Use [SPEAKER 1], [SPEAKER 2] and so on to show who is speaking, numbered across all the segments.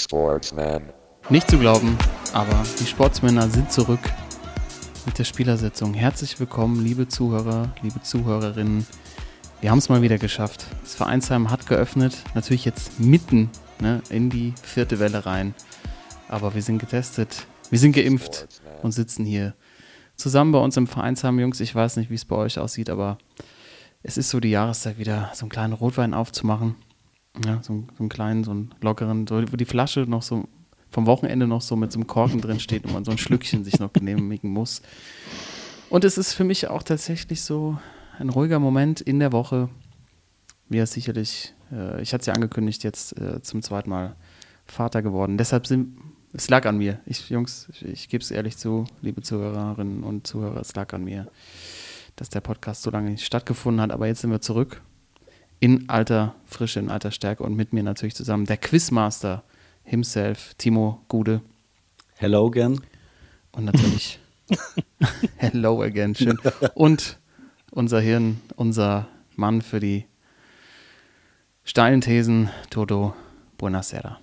[SPEAKER 1] Sportsman.
[SPEAKER 2] Nicht zu glauben, aber die Sportsmänner sind zurück mit der Spielersitzung. Herzlich willkommen, liebe Zuhörer, liebe Zuhörerinnen. Wir haben es mal wieder geschafft. Das Vereinsheim hat geöffnet, natürlich jetzt mitten ne, in die vierte Welle rein. Aber wir sind getestet, wir sind geimpft und sitzen hier zusammen bei uns im Vereinsheim, Jungs. Ich weiß nicht, wie es bei euch aussieht, aber es ist so die Jahreszeit wieder, so einen kleinen Rotwein aufzumachen. Ja, so, so einen kleinen, so einen lockeren, so, wo die Flasche noch so vom Wochenende noch so mit so einem Korken drin steht und man so ein Schlückchen sich noch genehmigen muss. Und es ist für mich auch tatsächlich so ein ruhiger Moment in der Woche. Mir ist sicherlich, äh, ich hatte es ja angekündigt, jetzt äh, zum zweiten Mal Vater geworden. Deshalb sind, es lag an mir. Ich, Jungs, ich, ich gebe es ehrlich zu, liebe Zuhörerinnen und Zuhörer, es lag an mir, dass der Podcast so lange nicht stattgefunden hat. Aber jetzt sind wir zurück in alter Frische, in alter Stärke und mit mir natürlich zusammen der Quizmaster himself, Timo Gude.
[SPEAKER 3] Hello again.
[SPEAKER 2] Und natürlich Hello again, schön. Und unser Hirn, unser Mann für die steilen Thesen, Toto Buonasera.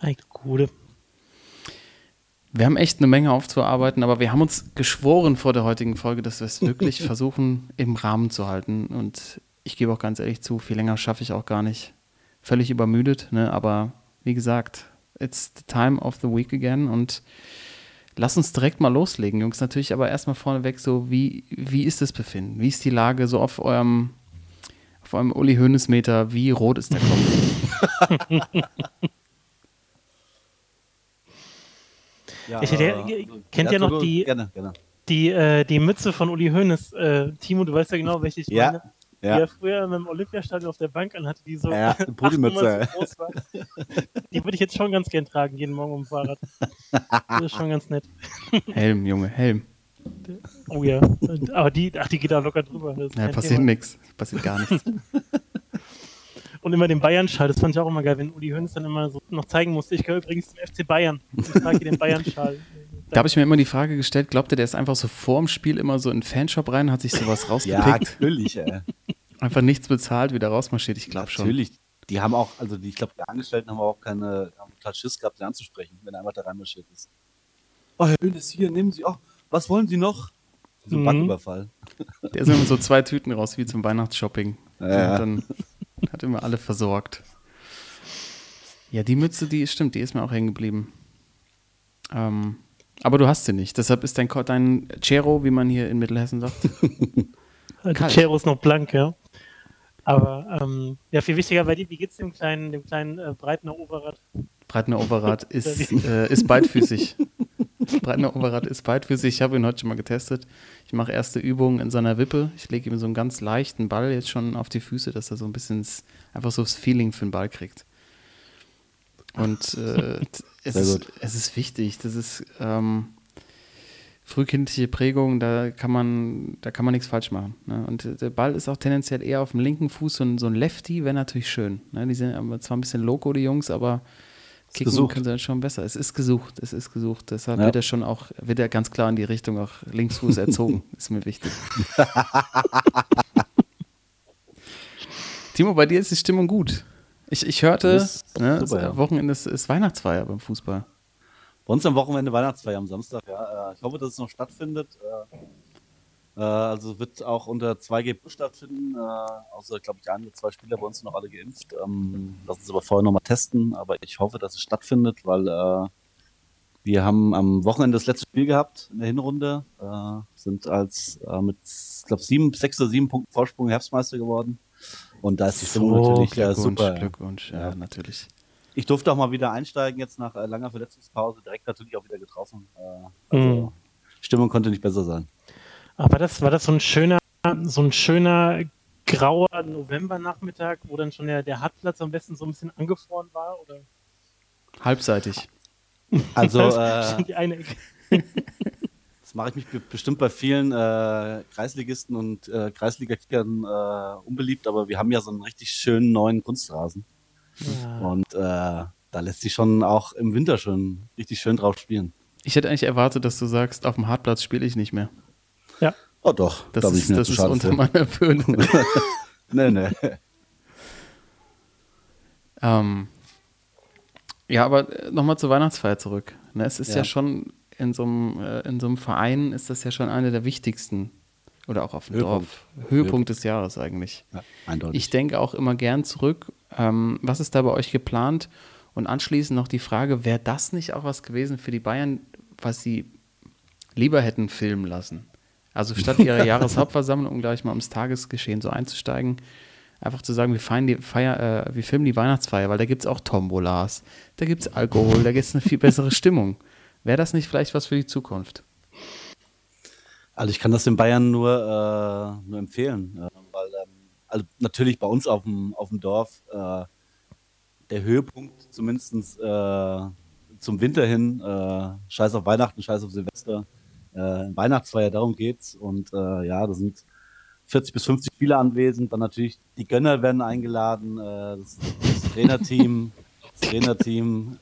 [SPEAKER 4] Hi, Gude.
[SPEAKER 2] Wir haben echt eine Menge aufzuarbeiten, aber wir haben uns geschworen vor der heutigen Folge, dass wir es wirklich versuchen, im Rahmen zu halten. Und ich gebe auch ganz ehrlich zu, viel länger schaffe ich auch gar nicht. Völlig übermüdet, ne? aber wie gesagt, it's the time of the week again und lass uns direkt mal loslegen, Jungs. Natürlich aber erstmal vorneweg so, wie, wie ist das Befinden? Wie ist die Lage so auf eurem, auf eurem Uli Hoeneß Meter? Wie rot ist der Kopf?
[SPEAKER 4] Ich hätte ja-
[SPEAKER 3] äh,
[SPEAKER 4] kennt ihr noch die-
[SPEAKER 3] Gerne, gerne.
[SPEAKER 4] Die, äh, die Mütze von Uli Hoeneß, äh, Timo, du weißt ja genau, welche ich
[SPEAKER 3] Ja,
[SPEAKER 4] meine. Die
[SPEAKER 3] ja.
[SPEAKER 4] er früher im Olympiastadion auf der Bank anhatte, die so
[SPEAKER 3] Ja,
[SPEAKER 4] so groß war. Die würde ich jetzt schon ganz gern tragen, jeden Morgen dem Fahrrad. Das ist schon ganz nett.
[SPEAKER 2] Helm, Junge, Helm.
[SPEAKER 4] Oh ja. Aber die, ach, die geht da locker drüber.
[SPEAKER 2] Ja, passiert nichts. Passiert gar nichts.
[SPEAKER 4] Und immer den Bayern-Schal, das fand ich auch immer geil, wenn Uli Hoeneß dann immer so noch zeigen musste, ich gehöre übrigens zum FC Bayern. Ich trage hier den Bayern-Schal.
[SPEAKER 2] Da habe ich mir immer die Frage gestellt, glaubt ihr, der ist einfach so vorm Spiel immer so in den Fanshop rein, hat sich sowas
[SPEAKER 3] Ja,
[SPEAKER 2] rausgepickt,
[SPEAKER 3] natürlich, ey.
[SPEAKER 2] einfach nichts bezahlt, wieder rausmarschiert? Ich glaube schon.
[SPEAKER 3] Natürlich. Die haben auch, also die, ich glaube, die Angestellten haben auch keine, haben total Schiss gehabt, sie anzusprechen, wenn er einfach da reinmarschiert ist. Oh, Herr Hönes, hier, nehmen Sie, oh, was wollen Sie noch? So ein
[SPEAKER 4] Mhm.
[SPEAKER 3] Banküberfall.
[SPEAKER 2] Der sind immer so zwei Tüten raus, wie zum Weihnachtsshopping.
[SPEAKER 3] Ja.
[SPEAKER 2] Und dann hat immer alle versorgt. Ja, die Mütze, die stimmt, die ist mir auch hängen geblieben. Ähm, aber du hast sie nicht. Deshalb ist dein, dein Cero, wie man hier in Mittelhessen sagt.
[SPEAKER 4] Die
[SPEAKER 2] Kalt.
[SPEAKER 4] Cero ist noch blank, ja. Aber ähm, ja, viel wichtiger bei dir, wie geht's dem kleinen, dem kleinen äh, Breitner Oberrad?
[SPEAKER 2] Breitner Overath ist, äh, ist beidfüßig. Breitner Overath ist beidfüßig. Ich habe ihn heute schon mal getestet. Ich mache erste Übungen in seiner Wippe. Ich lege ihm so einen ganz leichten Ball jetzt schon auf die Füße, dass er so ein bisschen einfach so das Feeling für den Ball kriegt. Und äh, es, ist, es ist wichtig. Das ist ähm, frühkindliche Prägung, da kann man, da kann man nichts falsch machen. Ne? Und der Ball ist auch tendenziell eher auf dem linken Fuß. So ein, so ein Lefty wäre natürlich schön. Ne? Die sind zwar ein bisschen loco, die Jungs, aber kicken
[SPEAKER 3] gesucht.
[SPEAKER 2] können sie dann schon besser. Es ist gesucht, es ist gesucht. Deshalb
[SPEAKER 3] Ja.
[SPEAKER 2] wird er schon auch, wird er ganz klar in die Richtung auch Linksfuß erzogen. ist mir wichtig. Timo, bei dir ist die Stimmung gut. Ich, ich hörte,
[SPEAKER 3] Das
[SPEAKER 2] ne,
[SPEAKER 3] super, ja.
[SPEAKER 2] Wochenende ist, ist Weihnachtsfeier beim Fußball.
[SPEAKER 3] Bei uns am Wochenende Weihnachtsfeier am Samstag, ja. Äh, Ich hoffe, dass es noch stattfindet. Äh, äh, Also wird auch unter 2G Plus stattfinden. Außer, glaube ich, ein oder zwei Spieler bei uns sind noch alle geimpft. Ähm, Lassen uns aber vorher nochmal testen. Aber ich hoffe, dass es stattfindet, weil wir haben am Wochenende das letzte Spiel gehabt in der Hinrunde. Sind als mit, ich glaube, sieben, sechs oder sieben Punkten Vorsprung Herbstmeister geworden. Und da ist die Stimmung
[SPEAKER 2] So,
[SPEAKER 3] natürlich äh,
[SPEAKER 2] Glückwunsch,
[SPEAKER 3] super.
[SPEAKER 2] Glückwunsch, ja,
[SPEAKER 3] Ja.
[SPEAKER 2] natürlich.
[SPEAKER 3] Ich durfte auch mal wieder einsteigen, jetzt nach äh, langer Verletzungspause, direkt natürlich auch wieder getroffen. Äh, also,
[SPEAKER 4] Mhm.
[SPEAKER 3] Stimmung konnte nicht besser sein.
[SPEAKER 4] Aber das war das so ein schöner, so ein schöner grauer Novembernachmittag, wo dann schon der, der Hartplatz am besten so ein bisschen angefroren war? Oder
[SPEAKER 2] Halbseitig.
[SPEAKER 3] Also, äh,
[SPEAKER 4] Schon die eine Ecke.
[SPEAKER 3] das mache ich mich be bestimmt bei vielen äh, Kreisligisten und äh, Kreisliga-Kickern äh, unbeliebt, aber wir haben ja so einen richtig schönen neuen Kunstrasen.
[SPEAKER 4] Ja.
[SPEAKER 3] Und äh, da lässt sich schon auch im Winter schon richtig schön drauf spielen.
[SPEAKER 2] Ich hätte eigentlich erwartet, dass du sagst, auf dem Hartplatz spiele ich nicht mehr.
[SPEAKER 4] ja.
[SPEAKER 3] Oh doch,
[SPEAKER 2] Das
[SPEAKER 3] da
[SPEAKER 2] ist,
[SPEAKER 3] ich mir
[SPEAKER 2] das ist unter
[SPEAKER 3] für.
[SPEAKER 2] meiner Würde.
[SPEAKER 3] Nee, nee.
[SPEAKER 2] ähm, Ja, aber nochmal zur Weihnachtsfeier zurück. Ne, es ist ja,
[SPEAKER 3] Ja.
[SPEAKER 2] schon in so, einem, äh, in so einem Verein ist das ja schon eine der wichtigsten oder auch auf dem
[SPEAKER 3] Höhepunkt.
[SPEAKER 2] Dorf. Höhepunkt des Jahres eigentlich.
[SPEAKER 3] Ja, eindeutig.
[SPEAKER 2] Ich denke auch immer gern zurück. Ähm, was ist da bei euch geplant? Und anschließend noch die Frage, wäre das nicht auch was gewesen für die Bayern, was sie lieber hätten filmen lassen? Also statt ihrer Jahreshauptversammlung, um gleich mal ums Tagesgeschehen so einzusteigen, einfach zu sagen, wir, feiern die Feier, äh, wir filmen die Weihnachtsfeier, weil da gibt es auch Tombolas, da gibt es Alkohol, da gibt es eine viel bessere Stimmung. Wäre das nicht vielleicht was für die Zukunft?
[SPEAKER 3] Also ich kann das den Bayern nur, äh, nur empfehlen, äh, weil ähm, also natürlich bei uns auf dem, auf dem Dorf äh, der Höhepunkt zumindest äh, zum Winter hin, äh, scheiß auf Weihnachten, scheiß auf Silvester, äh, Weihnachtsfeier, darum geht's und ja, da sind 40 bis 50 Spieler anwesend, dann natürlich die Gönner werden eingeladen, das, das Trainerteam, das Trainerteam,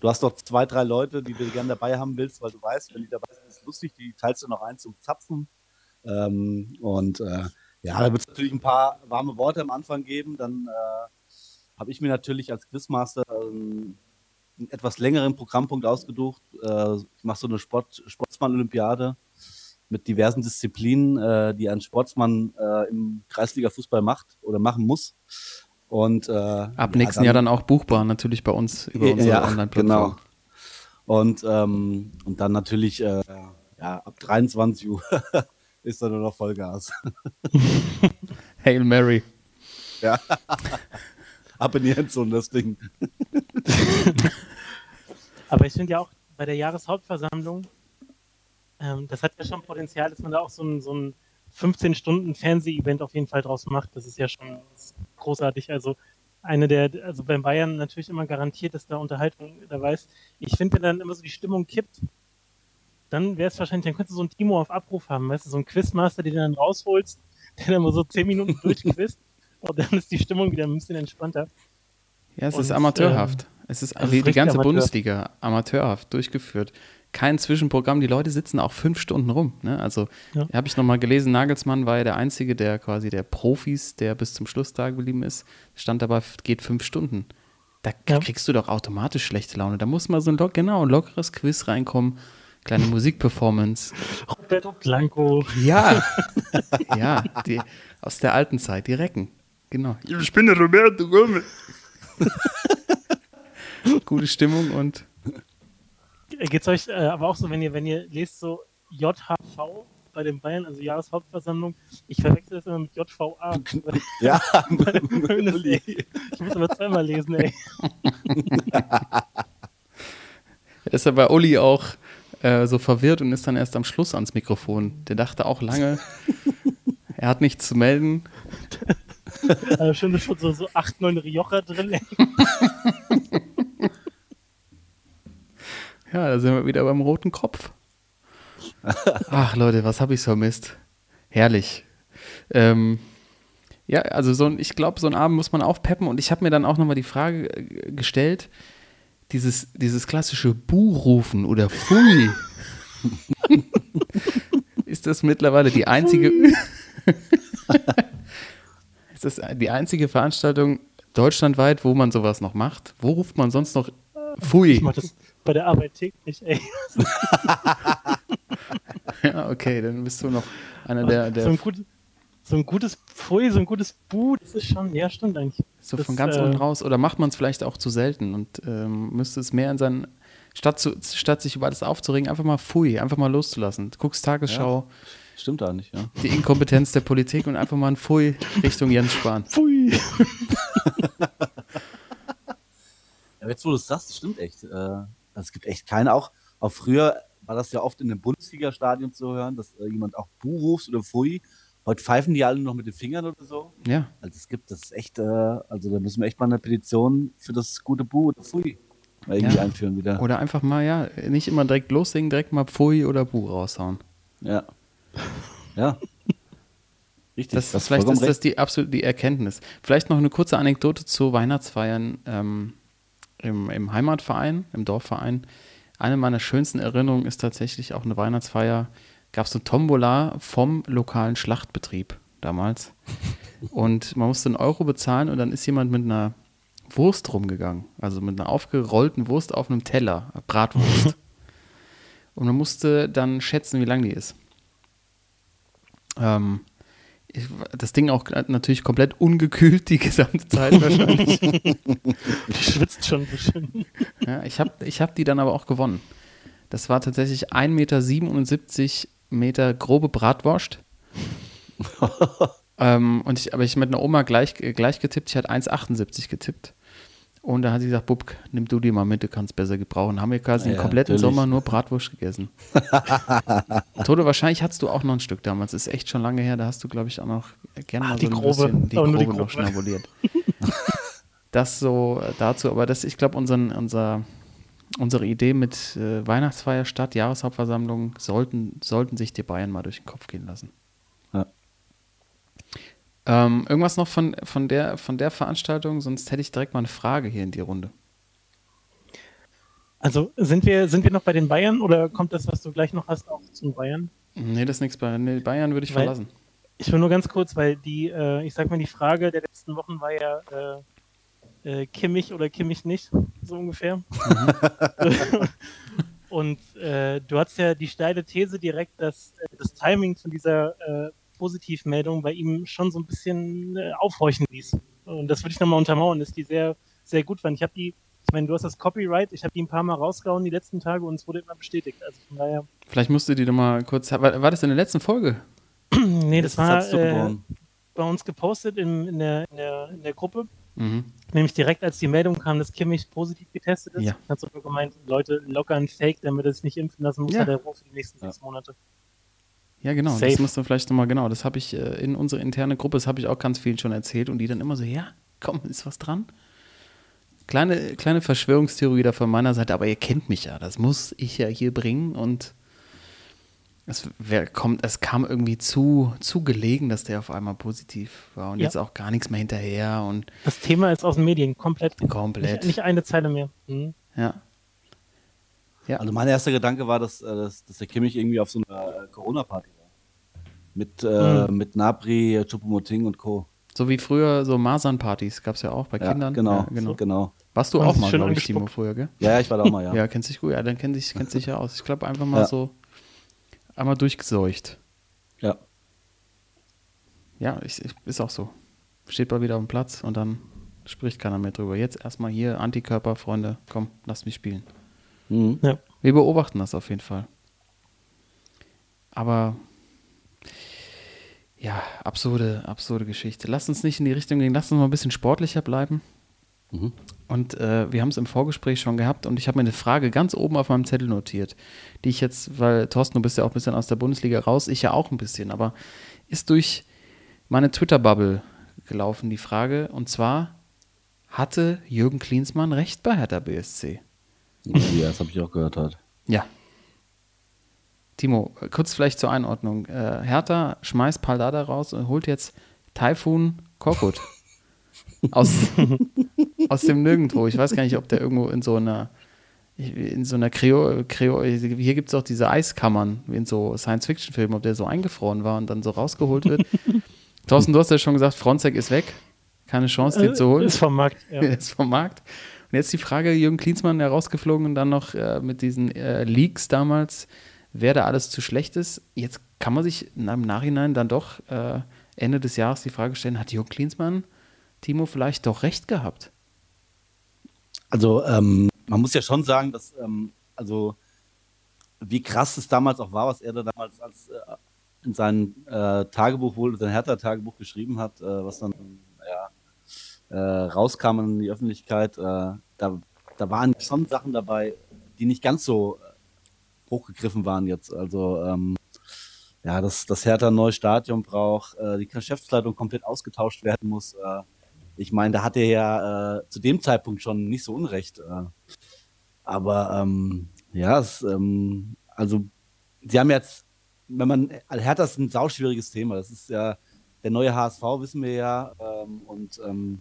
[SPEAKER 3] Du hast doch zwei, drei Leute, die du gerne dabei haben willst, weil du weißt, wenn die dabei sind, ist es lustig, die teilst du noch ein zum Zapfen. Ähm, und äh, ja, da wird es natürlich ein paar warme Worte am Anfang geben. Dann äh, habe ich mir natürlich als Quizmaster ähm, einen etwas längeren Programmpunkt ausgesucht. Äh, ich mache so eine Sport, Sportsmann-Olympiade mit diversen Disziplinen, äh, die ein Sportsmann äh, im Kreisliga-Fußball macht oder machen muss. Und äh,
[SPEAKER 2] Ab
[SPEAKER 3] ja,
[SPEAKER 2] nächsten Jahr dann auch buchbar, natürlich bei uns über unsere
[SPEAKER 3] ja,
[SPEAKER 2] Online-Plattform.
[SPEAKER 3] genau. Und, ähm, und dann natürlich äh, ja, ab 23 Uhr ist dann nur noch Vollgas.
[SPEAKER 2] Hail Mary.
[SPEAKER 3] Ja. Ab in die Endzone, das Ding.
[SPEAKER 4] Aber ich finde ja auch bei der Jahreshauptversammlung, ähm, das hat ja schon Potenzial, dass man da auch so ein, so ein 15-Stunden-Fernseh-Event auf jeden Fall draus macht. Das ist ja schon großartig. Also eine der, also beim Bayern natürlich immer garantiert, dass da Unterhaltung dabei ist. Ich finde, wenn dann immer so die Stimmung kippt, dann wäre es wahrscheinlich, dann könntest du so ein Timo auf Abruf haben, weißt du, so ein Quizmaster, den du dann rausholst, der dann mal so 10 Minuten durchquizt und dann ist die Stimmung wieder ein bisschen entspannter.
[SPEAKER 2] Ja, es
[SPEAKER 4] Und,
[SPEAKER 2] ist amateurhaft. es ist
[SPEAKER 4] es ist
[SPEAKER 2] wie die
[SPEAKER 4] richtig
[SPEAKER 2] ganze
[SPEAKER 4] Amateur.
[SPEAKER 2] Bundesliga amateurhaft durchgeführt. Kein Zwischenprogramm. Die Leute sitzen auch fünf Stunden rum. Ne? Also
[SPEAKER 4] Ja.
[SPEAKER 2] habe ich nochmal gelesen, Nagelsmann war ja der Einzige, der quasi der Profis, der bis zum Schluss da geblieben ist, stand dabei, geht fünf Stunden. Da
[SPEAKER 4] Ja.
[SPEAKER 2] kriegst du doch automatisch schlechte Laune. Da muss mal so ein lock, genau, ein lockeres Quiz reinkommen, kleine Musikperformance.
[SPEAKER 4] Roberto Blanco.
[SPEAKER 2] Ja, ja, die, aus der alten Zeit, die Recken. Genau. Ich bin der Roberto Gomez. Gute Stimmung und
[SPEAKER 4] Geht es euch äh, aber auch so, wenn ihr, wenn ihr lest so JHV bei den Bayern, also Jahreshauptversammlung, ich verwechsel das immer mit JVA.
[SPEAKER 3] Ja,
[SPEAKER 4] Ey, ich muss aber zweimal lesen, ey.
[SPEAKER 2] ist ja bei Uli auch äh, so verwirrt und ist dann erst am Schluss ans Mikrofon. Der dachte auch lange, er hat nichts zu melden.
[SPEAKER 4] Äh, schon, schon so, so acht, neun Rioja drin, ey.
[SPEAKER 2] Ja, da sind wir wieder beim roten Kopf. Ach Leute, was habe ich vermisst? Herrlich. Ähm, ja, also so ein, ich glaube, so einen Abend muss man aufpeppen und ich habe mir dann auch nochmal die Frage äh, gestellt, dieses, dieses klassische Buhrufen oder Pfui, ist das mittlerweile die einzige, ist das die einzige Veranstaltung deutschlandweit, wo man sowas noch macht? Wo ruft man sonst noch Pfui?
[SPEAKER 4] Ich mach das bei der Arbeit täglich, ey.
[SPEAKER 2] Ja, okay, dann bist du noch einer der,
[SPEAKER 4] so,
[SPEAKER 2] der
[SPEAKER 4] ein gut, so ein gutes Pfui, so ein gutes Bu, das ist schon, ja, stimmt eigentlich.
[SPEAKER 2] so
[SPEAKER 4] das,
[SPEAKER 2] von ganz
[SPEAKER 4] äh,
[SPEAKER 2] unten raus. Oder macht man es vielleicht auch zu selten und ähm, müsste es mehr in seinen, statt, zu, statt sich über alles aufzuregen, einfach mal Pfui, einfach mal loszulassen. Du guckst Tagesschau,
[SPEAKER 3] Stimmt da nicht, ja.
[SPEAKER 2] die Inkompetenz der Politik und einfach mal ein Pfui Richtung Jens Spahn.
[SPEAKER 4] Pfui.
[SPEAKER 3] Ja, jetzt wo du es sagst, stimmt echt. Äh, es gibt echt keine, auch, auch früher war das ja oft in den Bundesliga-Stadien zu hören, dass äh, jemand auch Bu ruft oder Pfui. Heute pfeifen die alle noch mit den Fingern oder so.
[SPEAKER 2] Ja,
[SPEAKER 3] Also es gibt das ist echt, äh, also da müssen wir echt mal eine Petition für das gute Bu oder mal irgendwie
[SPEAKER 2] Ja.
[SPEAKER 3] einführen wieder.
[SPEAKER 2] oder einfach mal, ja, nicht immer direkt loslegen, direkt mal Pfui oder Bu raushauen.
[SPEAKER 3] Ja. Ja. Richtig.
[SPEAKER 2] Das,
[SPEAKER 3] hast
[SPEAKER 2] vielleicht ist das die absolut die Erkenntnis. Vielleicht noch eine kurze Anekdote zu Weihnachtsfeiern ähm, im, im Heimatverein, im Dorfverein. Eine meiner schönsten Erinnerungen ist tatsächlich auch eine Weihnachtsfeier. Gab es eine Tombola vom lokalen Schlachtbetrieb damals. Und man musste einen Euro bezahlen und dann ist jemand mit einer Wurst rumgegangen. Also mit einer aufgerollten Wurst auf einem Teller, Bratwurst. und man musste dann schätzen, wie lang die ist. Ähm, das Ding auch natürlich komplett ungekühlt die gesamte Zeit wahrscheinlich.
[SPEAKER 4] Die schwitzt schon ein bisschen.
[SPEAKER 2] Ja, ich habe ich hab die dann aber auch gewonnen. Das war tatsächlich 1,77 Meter, Meter grobe Bratwurst. ähm, und ich, aber ich mit einer Oma gleich, gleich getippt. Ich hatte 1,78 getippt. Und da hat sie gesagt, Bub, nimm du die mal mit, du kannst besser gebrauchen. Haben wir quasi
[SPEAKER 3] Ja,
[SPEAKER 2] den kompletten
[SPEAKER 3] natürlich.
[SPEAKER 2] Sommer nur Bratwurst gegessen. Tode, wahrscheinlich hattest du auch noch ein Stück damals. Ist echt schon lange her. Da hast du, glaube ich, auch noch gerne
[SPEAKER 4] Ah,
[SPEAKER 2] mal
[SPEAKER 4] die
[SPEAKER 2] so ein
[SPEAKER 4] grobe.
[SPEAKER 2] bisschen die grobe,
[SPEAKER 4] die
[SPEAKER 2] noch
[SPEAKER 4] grobe.
[SPEAKER 2] schnabuliert. das so äh, dazu. Aber das, ich glaube, unseren, unser, unsere Idee mit äh, Weihnachtsfeier statt Jahreshauptversammlung sollten, sollten sich die Bayern mal durch den Kopf gehen lassen. Ähm, irgendwas noch von, von, der, von der Veranstaltung? Sonst hätte ich direkt mal eine Frage hier in die Runde.
[SPEAKER 4] Also sind wir, sind wir noch bei den Bayern oder kommt das, was du gleich noch hast, auch zum Bayern?
[SPEAKER 2] Nee, das ist nichts bei nee, Bayern würde ich
[SPEAKER 4] Weil-
[SPEAKER 2] verlassen.
[SPEAKER 4] Ich will nur ganz kurz, weil die, äh, ich sag mal, die Frage der letzten Wochen war ja äh, äh, Kimmich oder Kimmich nicht, so ungefähr. Und äh, du hast ja die steile These direkt, dass äh, das Timing von dieser Positivmeldung bei ihm schon so ein bisschen äh, aufhorchen ließ. Und das würde ich nochmal untermauern, dass die sehr, sehr gut waren. Ich habe die, ich meine, du hast das Copyright, ich habe die ein paar Mal rausgehauen die letzten Tage und es wurde immer bestätigt. Also von daher,
[SPEAKER 2] Vielleicht musst du die doch mal kurz. War, war das in der letzten Folge?
[SPEAKER 4] nee, das war
[SPEAKER 3] hat's so
[SPEAKER 4] äh, bei uns gepostet in, in, der, in, der, in der Gruppe.
[SPEAKER 2] Mhm.
[SPEAKER 4] Nämlich direkt als die Meldung kam, dass Kimmich positiv getestet ist,
[SPEAKER 2] Ja.
[SPEAKER 4] hat sogar gemeint, Leute, locker ein Fake, damit er sich nicht impfen lassen muss,
[SPEAKER 2] Ja.
[SPEAKER 4] hat er Ruhe für die nächsten
[SPEAKER 3] Ja.
[SPEAKER 4] sechs Monate.
[SPEAKER 2] Ja, genau. Das
[SPEAKER 4] Safe.
[SPEAKER 2] musst du vielleicht nochmal, genau. Das habe ich äh, in unsere interne Gruppe, das habe ich auch ganz vielen schon erzählt und die dann immer so, ja, komm, ist was dran? Kleine, kleine Verschwörungstheorie da von meiner Seite, aber ihr kennt mich ja. Das muss ich ja hier bringen und es, wer kommt, es kam irgendwie zu, zu gelegen, dass der auf einmal positiv war und
[SPEAKER 4] Ja.
[SPEAKER 2] jetzt auch gar nichts mehr hinterher und
[SPEAKER 4] Das Thema ist aus den Medien komplett.
[SPEAKER 2] komplett.
[SPEAKER 4] Nicht, nicht eine Zeile mehr. Mhm.
[SPEAKER 2] Ja. Ja.
[SPEAKER 3] Also mein erster Gedanke war, dass, äh, dass, dass der Kimmich irgendwie auf so einer äh, Corona-Party. Mit, äh,
[SPEAKER 4] Mhm.
[SPEAKER 3] mit Nabri, Chupomoting und Co.
[SPEAKER 2] So wie früher so Masernpartys gab es ja auch bei
[SPEAKER 3] Ja,
[SPEAKER 2] Kindern.
[SPEAKER 3] genau,
[SPEAKER 2] Ja, genau.
[SPEAKER 3] genau.
[SPEAKER 2] Warst du auch mal, glaube ich, Timo, früher, gell?
[SPEAKER 3] Ja, ja, ich war da auch mal, ja.
[SPEAKER 2] Ja, kennt sich gut. Ja, dann kennt sich, kennt sich ja aus. Ich glaube, einfach mal
[SPEAKER 3] Ja.
[SPEAKER 2] so einmal durchgeseucht.
[SPEAKER 3] ja.
[SPEAKER 2] Ja, ich, ich, ist auch so. Steht mal wieder auf dem Platz und dann spricht keiner mehr drüber. Jetzt erstmal hier Antikörper, Freunde. Komm, lasst mich spielen.
[SPEAKER 3] Mhm.
[SPEAKER 4] Ja.
[SPEAKER 2] Wir beobachten das auf jeden Fall. Aber ja, absurde, absurde Geschichte. Lass uns nicht in die Richtung gehen, lass uns mal ein bisschen sportlicher bleiben.
[SPEAKER 3] Mhm.
[SPEAKER 2] Und äh, wir haben es im Vorgespräch schon gehabt und ich habe mir eine Frage ganz oben auf meinem Zettel notiert, die ich jetzt, weil Thorsten, du bist ja auch ein bisschen aus der Bundesliga raus, ich ja auch ein bisschen, aber ist durch meine Twitter-Bubble gelaufen die Frage und zwar, hatte Jürgen Klinsmann recht bei Hertha BSC?
[SPEAKER 3] Ja, das habe ich auch gehört halt.
[SPEAKER 2] Ja. Timo, kurz vielleicht zur Einordnung. Äh, Hertha schmeißt Paldada raus und holt jetzt Taifun Korkut. aus, aus dem Nirgendwo. Ich weiß gar nicht, ob der irgendwo in so einer in so einer Kreo, Kreo hier gibt es auch diese Eiskammern, wie in so Science-Fiction-Filmen, ob der so eingefroren war und dann so rausgeholt wird. Thorsten, du hast ja schon gesagt, Fronzek ist weg. Keine Chance, den
[SPEAKER 4] Äh,
[SPEAKER 2] zu holen.
[SPEAKER 4] Ist vom Markt. Ja.
[SPEAKER 2] Ist vom Markt. Und jetzt die Frage, Jürgen Klinsmann herausgeflogen und dann noch äh, mit diesen äh, Leaks damals, wer da alles zu schlecht ist. Jetzt kann man sich im Nachhinein dann doch äh, Ende des Jahres die Frage stellen, hat Jürgen Klinsmann Timo vielleicht doch recht gehabt?
[SPEAKER 3] Also, ähm, man muss ja schon sagen, dass, ähm, also, wie krass es damals auch war, was er da damals als, äh, in seinem äh, Tagebuch, wohl sein Hertha-Tagebuch geschrieben hat, äh, was dann, ja, äh, rauskam in die Öffentlichkeit, äh, da, da waren schon Sachen dabei, die nicht ganz so hochgegriffen waren jetzt. Also, ähm, ja, dass das Hertha ein neues Stadion braucht, äh, die Geschäftsleitung komplett ausgetauscht werden muss. Äh, ich meine, da hat er ja äh, zu dem Zeitpunkt schon nicht so unrecht. Äh, aber ähm, ja, es, ähm, also sie haben jetzt, wenn man, also Hertha ist ein sauschwieriges Thema. Das ist ja der neue HSV, wissen wir ja. Ähm, und ähm,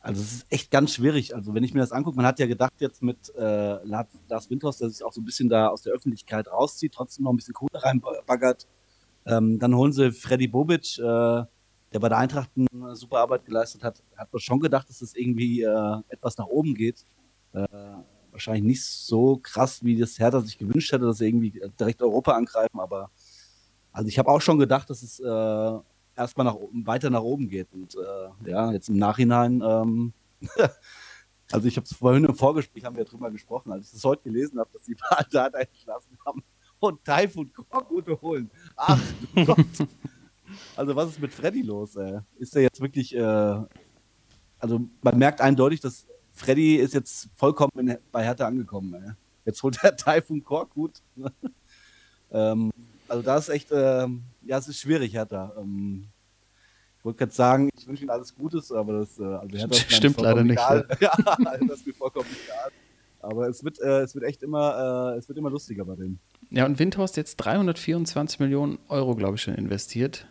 [SPEAKER 3] also es ist echt ganz schwierig. Also wenn ich mir das angucke, man hat ja gedacht jetzt mit äh, Lars Windhaus, dass sich auch so ein bisschen da aus der Öffentlichkeit rauszieht, trotzdem noch ein bisschen Kohle reinbaggert. Ähm, dann holen sie Freddy Bobic, äh, der bei der Eintracht eine super Arbeit geleistet hat, hat man schon gedacht, dass es irgendwie äh, etwas nach oben geht. Äh, wahrscheinlich nicht so krass, wie das Hertha sich gewünscht hätte, dass sie irgendwie direkt Europa angreifen, aber also ich habe auch schon gedacht, dass es äh, erstmal nach, weiter nach oben geht. Und äh, ja, jetzt im Nachhinein, ähm, also ich habe es vorhin im Vorgespräch, haben wir drüber gesprochen, als ich das heute gelesen habe, dass die da entlassen haben und Taifun Korkute holen. Ach du Gott. Also was ist mit Freddy los? Ey? Ist er jetzt wirklich, äh, also man merkt eindeutig, dass Freddy ist jetzt vollkommen in, bei Hertha angekommen. Ey. Jetzt holt er Taifun Korkut. ähm, also da ist echt, äh, ja, es ist schwierig, Hertha. Ähm, ich wollte gerade sagen, ich wünsche Ihnen alles Gutes, aber das, äh, also Hertha ist
[SPEAKER 2] stimmt leider nicht.
[SPEAKER 3] Egal. ja, das ist mir vollkommen egal. Aber es wird, äh, es wird echt immer, äh, es wird immer lustiger bei denen.
[SPEAKER 2] Ja, und Windhorst jetzt 324 Millionen Euro, glaube ich, schon investiert.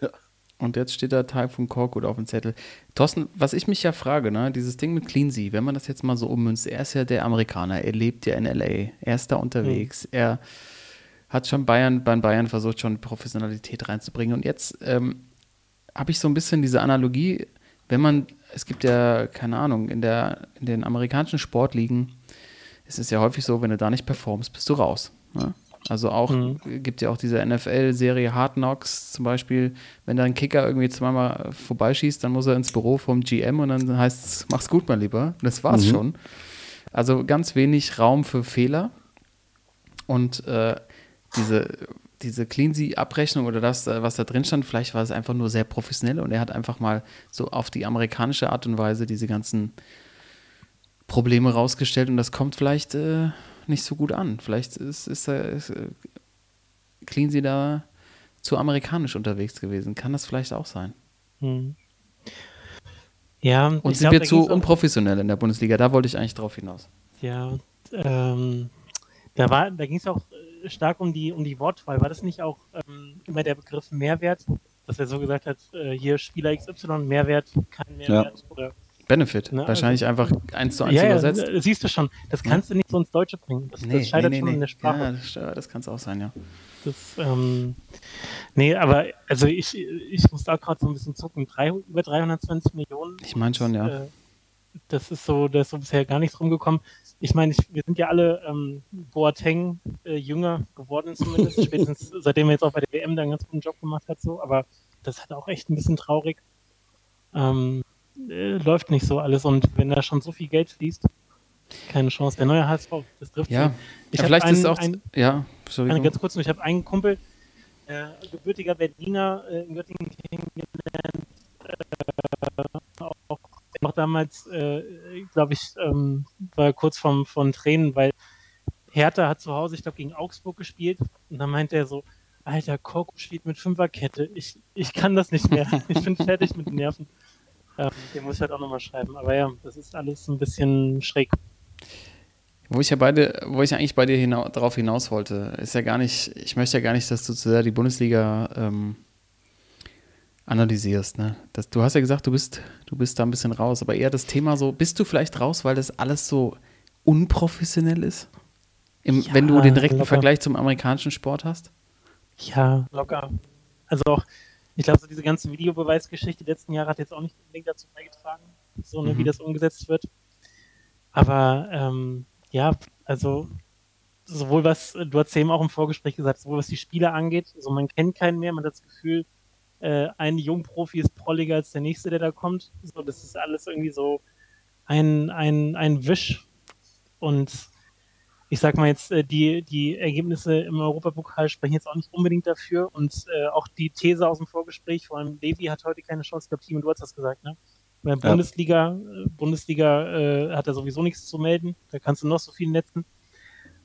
[SPEAKER 2] Ja. Und jetzt steht da Typhoon Korkut auf dem Zettel. Thorsten, was ich mich ja frage, ne, dieses Ding mit Cleansea, wenn man das jetzt mal so ummünzt, er ist ja der Amerikaner, er lebt ja in L.A., er ist da unterwegs, mhm. er hat schon Bayern, bei Bayern versucht, schon Professionalität reinzubringen. Und jetzt ähm, habe ich so ein bisschen diese Analogie, wenn man, es gibt ja, keine Ahnung, in, der, in den amerikanischen Sportligen ist es ja häufig so, wenn du da nicht performst, bist du raus. Ne? Also auch, mhm. gibt ja auch diese NFL-Serie Hard Knocks zum Beispiel, wenn da ein Kicker irgendwie zweimal vorbeischießt, dann muss er ins Büro vom GM und dann heißt es, mach's gut, mein Lieber. Das war's mhm. schon. Also ganz wenig Raum für Fehler. Und äh, diese, diese Cleansea-Abrechnung oder das, äh, was da drin stand, vielleicht war es einfach nur sehr professionell und er hat einfach mal so auf die amerikanische Art und Weise diese ganzen Probleme rausgestellt und das kommt vielleicht äh, nicht so gut an. Vielleicht ist, ist, ist, ist Cleansea da zu amerikanisch unterwegs gewesen. Kann das vielleicht auch sein? Hm.
[SPEAKER 4] Ja,
[SPEAKER 2] und sind glaub, wir zu unprofessionell in der Bundesliga? Da wollte ich eigentlich drauf hinaus.
[SPEAKER 4] Ja, ähm, da, da ging es auch stark um die, um die Wortwahl. War das nicht auch ähm, immer der Begriff Mehrwert, dass er so gesagt hat, äh, hier Spieler XY, Mehrwert, kein Mehrwert? Ja. Oder,
[SPEAKER 2] Benefit, ne, wahrscheinlich also, einfach eins zu eins
[SPEAKER 4] ja,
[SPEAKER 2] übersetzt.
[SPEAKER 4] Ja, siehst du schon, das kannst du nicht so ins Deutsche bringen. Das, nee, das scheitert nee, nee, schon in der Sprache.
[SPEAKER 2] Ja, das, das kann es auch sein, ja.
[SPEAKER 4] Das, ähm, nee, aber also ich, ich muss da gerade so ein bisschen zucken. Drei, über 320 Millionen.
[SPEAKER 2] Ich meine schon, ja.
[SPEAKER 4] Äh, das ist so, da ist so bisher gar nichts rumgekommen ich meine, wir sind ja alle ähm, Boateng äh, jünger geworden zumindest, spätestens seitdem er jetzt auch bei der WM da einen ganz guten Job gemacht hat, so, aber das hat auch echt ein bisschen traurig. Ähm, äh, läuft nicht so alles und wenn da schon so viel Geld fließt, keine Chance. Der neue HSV, das trifft
[SPEAKER 2] ja. Ich ja, vielleicht einen, ist auch, ein, ja,
[SPEAKER 4] eine, ganz kurz, ich habe einen Kumpel, äh, gebürtiger Berliner äh, in Göttingen kennengelernt, äh, auch damals, äh, glaube ich, ähm, war kurz vom, von Tränen, weil Hertha hat zu Hause, ich glaube, gegen Augsburg gespielt und dann meinte er so, Alter, Koko spielt mit Fünferkette, ich, ich kann das nicht mehr, ich bin fertig mit den Nerven. Ähm, den muss ich halt auch nochmal schreiben, aber ja, das ist alles ein bisschen schräg.
[SPEAKER 2] Wo ich ja beide, wo ich eigentlich bei dir hina darauf hinaus wollte, ist ja gar nicht, ich möchte ja gar nicht, dass du zu sehr die Bundesliga ähm, analysierst. Ne? Das, du hast ja gesagt, du bist, du bist da ein bisschen raus, aber eher das Thema so, bist du vielleicht raus, weil das alles so unprofessionell ist? Im, ja, wenn du den direkten locker. Vergleich zum amerikanischen Sport hast?
[SPEAKER 4] Ja, locker. Also auch, ich glaube, so diese ganze Videobeweisgeschichte der letzten Jahre hat jetzt auch nicht unbedingt dazu beigetragen, so ne, mhm. wie das umgesetzt wird. Aber ähm, ja, also sowohl was, du hast eben auch im Vorgespräch gesagt, sowohl was die Spieler angeht, also man kennt keinen mehr, man hat das Gefühl, äh, ein Jungprofi ist prolliger als der nächste, der da kommt. So, das ist alles irgendwie so ein, ein, ein Wisch. Und ich sag mal jetzt, äh, die, die Ergebnisse im Europapokal sprechen jetzt auch nicht unbedingt dafür. Und äh, auch die These aus dem Vorgespräch, vor allem Levi hat heute keine Chance. Ich glaube, Timo, du hast das gesagt, ne? Bei ja. Bundesliga, äh, Bundesliga äh, hat er sowieso nichts zu melden. Da kannst du noch so viel netzen.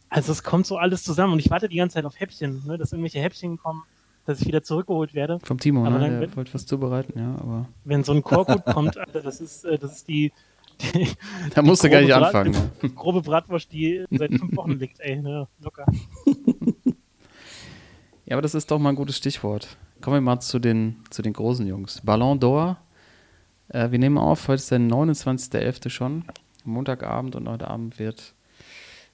[SPEAKER 4] Also es kommt so alles zusammen und ich warte die ganze Zeit auf Häppchen, ne, dass irgendwelche Häppchen kommen dass ich wieder zurückgeholt werde.
[SPEAKER 2] Vom Timo, aber ne? Der wollte was zubereiten, ja, aber.
[SPEAKER 4] Wenn so ein Korkut kommt, Alter, das ist, äh, das ist die.
[SPEAKER 2] die da musst du gar nicht Brat, anfangen.
[SPEAKER 4] Die, die grobe Bratwurst, die seit fünf Wochen liegt, ey, ne, locker.
[SPEAKER 2] ja, aber das ist doch mal ein gutes Stichwort. Kommen wir mal zu den, zu den großen Jungs. Ballon d'Or. Äh, wir nehmen auf, heute ist der 29.11. schon, Montagabend und heute Abend wird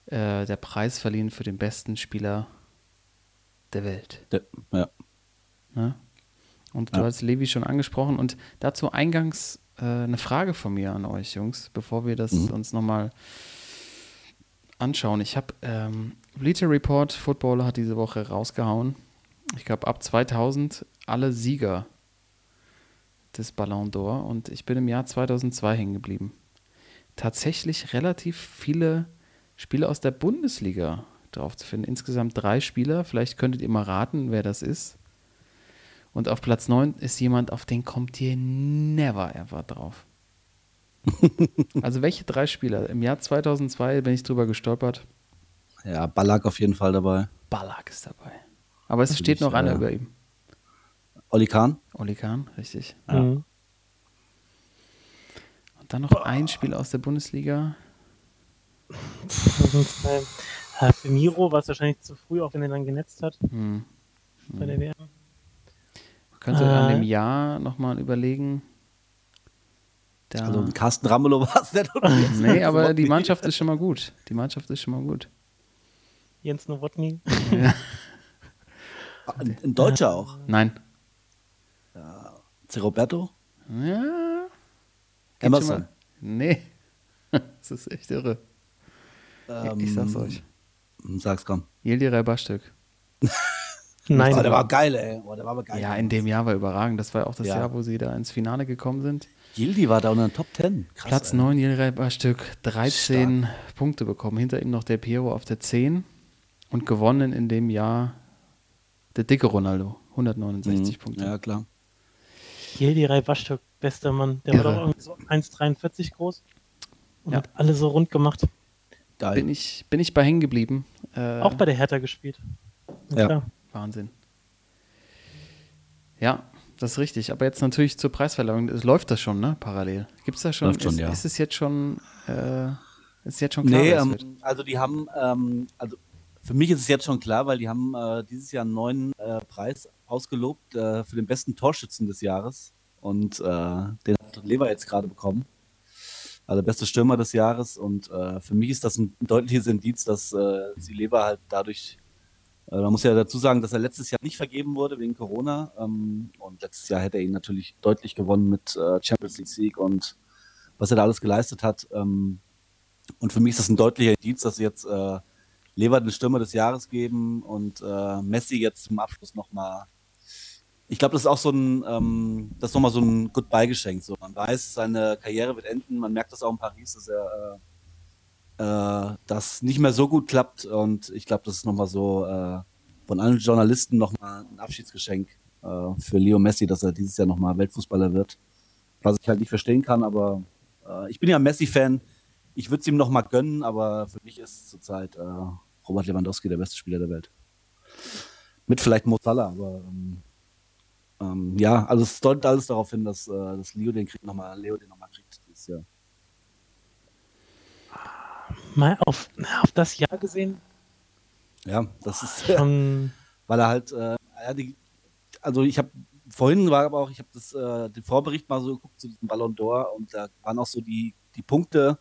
[SPEAKER 2] äh, der Preis verliehen für den besten Spieler der Welt.
[SPEAKER 3] Ja.
[SPEAKER 2] ja. Und du
[SPEAKER 3] Ja.
[SPEAKER 2] hast Levi schon angesprochen. Und dazu eingangs äh, eine Frage von mir an euch, Jungs, bevor wir das
[SPEAKER 3] Mhm.
[SPEAKER 2] uns nochmal anschauen. Ich habe ähm, Bleacher Report Footballer hat diese Woche rausgehauen. Ich glaube, ab 2000 alle Sieger des Ballon d'Or. Und ich bin im Jahr 2002 hängen geblieben. Tatsächlich relativ viele Spieler aus der Bundesliga drauf zu finden. Insgesamt drei Spieler. Vielleicht könntet ihr mal raten, wer das ist. Und auf Platz 9 ist jemand, auf den kommt ihr never ever drauf. also welche drei Spieler? Im Jahr 2002 bin ich drüber gestolpert.
[SPEAKER 3] Ja, Ballack auf jeden Fall dabei.
[SPEAKER 2] Ballack ist dabei. Aber es steht noch einer
[SPEAKER 3] ja.
[SPEAKER 2] über ihm.
[SPEAKER 3] Olli Kahn.
[SPEAKER 2] Oli Kahn, richtig.
[SPEAKER 3] Ja.
[SPEAKER 4] Mhm.
[SPEAKER 2] Und dann noch ein Spieler aus der Bundesliga.
[SPEAKER 4] 2002. Äh, für Miro war es wahrscheinlich zu früh, auch wenn er dann genetzt hat
[SPEAKER 2] Hm.
[SPEAKER 4] bei der WM.
[SPEAKER 2] Man könnte an
[SPEAKER 4] Äh.
[SPEAKER 2] dem Jahr nochmal überlegen. Da,
[SPEAKER 3] Also Carsten Ramelow war es nicht. oder?
[SPEAKER 2] nee, aber die Mannschaft ist schon mal gut. Die Mannschaft ist schon mal gut.
[SPEAKER 4] Jens Nowotny.
[SPEAKER 3] Ein, ein Deutscher auch.
[SPEAKER 2] Nein.
[SPEAKER 3] C. Roberto.
[SPEAKER 2] Ja. Geht
[SPEAKER 3] Emerson.
[SPEAKER 2] Nee. Das ist echt irre. ich sag's
[SPEAKER 3] Ähm,
[SPEAKER 2] euch.
[SPEAKER 3] Sag's komm.
[SPEAKER 2] Yildiray Bastük.
[SPEAKER 4] Nein.
[SPEAKER 3] Oh, der war geil, ey. Oh, der war aber geil.
[SPEAKER 2] Ja, in dem Jahr war überragend. Das war auch das
[SPEAKER 3] Ja.
[SPEAKER 2] Jahr, wo sie da ins Finale gekommen sind.
[SPEAKER 3] Gildi war da unter den Top 10. Krass,
[SPEAKER 2] Platz
[SPEAKER 3] ey.
[SPEAKER 2] 9, Yildiray Bastük, 13 Punkte bekommen. Hinter ihm noch der Piero auf der 10 und gewonnen in dem Jahr der dicke Ronaldo, 169
[SPEAKER 3] Mhm.
[SPEAKER 2] Punkte.
[SPEAKER 3] Ja, klar.
[SPEAKER 4] Yildiray Waschtok, bester Mann. Der war
[SPEAKER 2] Irre.
[SPEAKER 4] doch irgendwie so 1,43 groß und
[SPEAKER 2] Ja.
[SPEAKER 4] hat alle so rund gemacht.
[SPEAKER 3] Geil.
[SPEAKER 2] Bin, ich, bin ich bei hängen geblieben. Äh,
[SPEAKER 4] Auch bei der Hertha gespielt.
[SPEAKER 3] Ja.
[SPEAKER 4] klar.
[SPEAKER 2] Wahnsinn. Ja, das ist richtig. Aber jetzt natürlich zur Preisverleihung. Es läuft das schon, ne? Parallel. Gibt es da schon?
[SPEAKER 3] Läuft schon,
[SPEAKER 2] ist,
[SPEAKER 3] ja.
[SPEAKER 2] ist es jetzt schon, äh, ist es jetzt schon klar?
[SPEAKER 3] Nee, ähm, also die haben, ähm, also für mich ist es jetzt schon klar, weil die haben äh, dieses Jahr einen neuen äh, Preis ausgelobt äh, für den besten Torschützen des Jahres. Und äh, den hat Lever jetzt gerade bekommen. Also beste Stürmer des Jahres. Und äh, für mich ist das ein deutliches Indiz, dass äh, sie Lever halt dadurch, äh, man muss ja dazu sagen, dass er letztes Jahr nicht vergeben wurde wegen Corona. Ähm, und letztes Jahr hätte er ihn natürlich deutlich gewonnen mit äh, Champions League Sieg und was er da alles geleistet hat. Ähm, und für mich ist das ein deutlicher Indiz, dass sie jetzt äh, Lever den Stürmer des Jahres geben und äh, Messi jetzt zum Abschluss nochmal. Ich glaube, das ist auch so ein, ähm, das ist nochmal so ein Goodbye-Geschenk. So, man weiß, seine Karriere wird enden. Man merkt das auch in Paris, dass er äh, äh, das nicht mehr so gut klappt. Und ich glaube, das ist nochmal so äh, von allen Journalisten nochmal ein Abschiedsgeschenk äh, für Leo Messi, dass er dieses Jahr nochmal Weltfußballer wird. Was ich halt nicht verstehen kann, aber äh, ich bin ja Messi-Fan. Ich würde es ihm noch mal gönnen, aber für mich ist zurzeit Robert Lewandowski der beste Spieler der Welt. Mit vielleicht Mo Salah, aber ähm, ähm, ja, also es deutet alles darauf hin, dass, äh, dass Leo den kriegt noch mal, Leo den nochmal kriegt dieses Jahr.
[SPEAKER 4] Mal auf, auf das Jahr gesehen,
[SPEAKER 3] Ja, das ist,
[SPEAKER 4] schon
[SPEAKER 3] weil er halt, äh, also ich habe vorhin war aber auch, ich habe das äh, den Vorbericht mal so geguckt zu diesem Ballon d'Or und da waren auch so die die Punkte,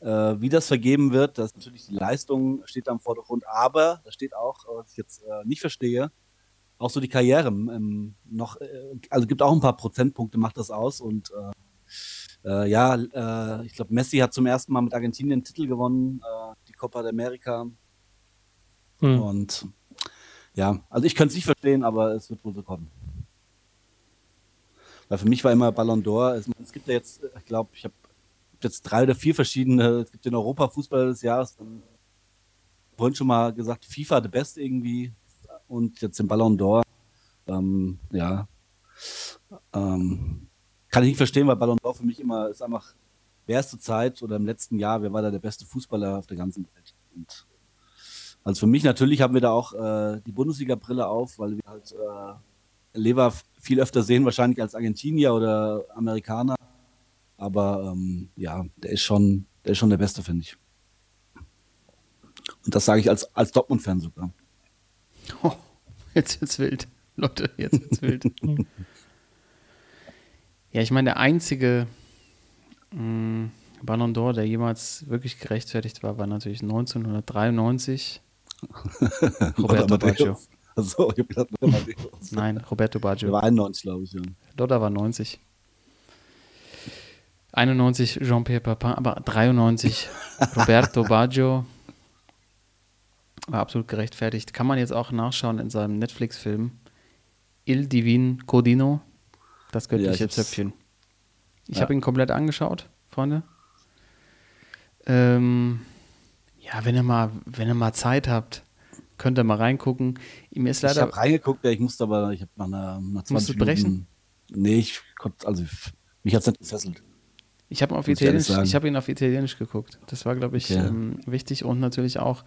[SPEAKER 3] äh, wie das vergeben wird. Das ist natürlich die Leistung steht da im Vordergrund, aber da steht auch, was ich jetzt äh, nicht verstehe, auch so die Karriere ähm, noch, äh, also gibt auch ein paar Prozentpunkte, macht das aus und äh, äh, ja, äh, ich glaube Messi hat zum ersten Mal mit Argentinien den Titel gewonnen, äh, die Copa de America.
[SPEAKER 4] hm.
[SPEAKER 3] Und ja, also ich könnte es nicht verstehen, aber es wird wohl so kommen. Weil für mich war immer Ballon d'Or, es, es gibt ja jetzt, ich glaube, ich habe jetzt drei oder vier verschiedene, es gibt den Europa-Fußballer des Jahres, dann vorhin schon mal gesagt, FIFA the best irgendwie und jetzt den Ballon d'Or. Ähm, ja, ähm, kann ich nicht verstehen, weil Ballon d'Or für mich immer ist einfach, wer ist zur Zeit oder im letzten Jahr, wer war da der beste Fußballer auf der ganzen Welt? Und also für mich natürlich haben wir da auch äh, die Bundesliga-Brille auf, weil wir halt äh, Lever viel öfter sehen, wahrscheinlich als Argentinier oder Amerikaner. Aber ähm, ja, der ist schon, der ist schon der Beste, finde ich. Und das sage ich als, als Dortmund-Fan sogar.
[SPEAKER 2] Oh, jetzt wird's wild. Leute, jetzt wird's wild. ja, ich meine, der einzige mh, Ballon d'Or, der jemals wirklich gerechtfertigt war, war natürlich 1993. Roberto Baggio.
[SPEAKER 3] so, ich hab gedacht.
[SPEAKER 2] Nein, Roberto
[SPEAKER 3] Der
[SPEAKER 2] Baggio.
[SPEAKER 3] war 91, glaube ich. Ja.
[SPEAKER 2] Lotta war 90. 91 Jean-Pierre Papin, aber 93 Roberto Baggio. War absolut gerechtfertigt. Kann man jetzt auch nachschauen in seinem Netflix-Film Il Divin Codino, das
[SPEAKER 3] Ja,
[SPEAKER 2] göttliche
[SPEAKER 3] ich hab's-
[SPEAKER 2] Zöpfchen. Ich
[SPEAKER 3] Ja.
[SPEAKER 2] habe ihn komplett angeschaut, Freunde. Ähm, ja, wenn ihr mal, wenn ihr mal Zeit habt, könnt ihr mal reingucken. Ihm ist
[SPEAKER 3] Ich
[SPEAKER 2] leider
[SPEAKER 3] habe reingeguckt, ja, ich musste aber, ich habe nach einer nach 20
[SPEAKER 2] Musst du
[SPEAKER 3] Minuten,
[SPEAKER 2] brechen?
[SPEAKER 3] Nee, ich konnte, also mich hat es nicht gefesselt.
[SPEAKER 2] Ich habe
[SPEAKER 3] ich
[SPEAKER 2] ich habe ihn auf Italienisch geguckt. Das war, glaube ich,
[SPEAKER 3] Okay.
[SPEAKER 2] ähm, wichtig und natürlich auch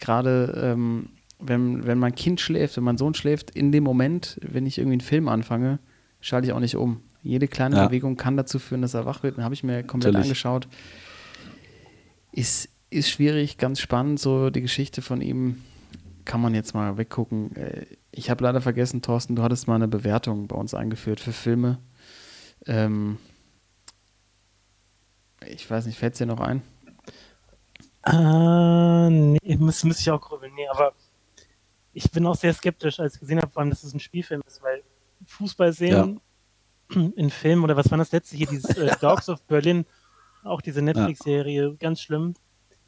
[SPEAKER 2] gerade, ähm, wenn, wenn mein Kind schläft, wenn mein Sohn schläft, in dem Moment, wenn ich irgendwie einen Film anfange, schalte ich auch nicht um. Jede kleine
[SPEAKER 3] Ja.
[SPEAKER 2] Bewegung kann dazu führen, dass er wach wird. Dann habe ich mir komplett
[SPEAKER 3] Natürlich.
[SPEAKER 2] angeschaut. Ist, ist schwierig, ganz spannend, so die Geschichte von ihm. Kann man jetzt mal weggucken. Äh, Ich habe leider vergessen, Thorsten, du hattest mal eine Bewertung bei uns eingeführt für Filme. Ähm, ich weiß nicht, fällt es dir noch ein?
[SPEAKER 4] Äh, nee, müsste, müsste ich auch grübeln. Nee, aber ich bin auch sehr skeptisch, als ich gesehen habe, vor allem, dass es ein Spielfilm ist, weil Fußball sehen in Filmen oder was war das letzte hier, dieses äh, Dogs of Berlin, auch diese Netflix-Serie, ganz schlimm.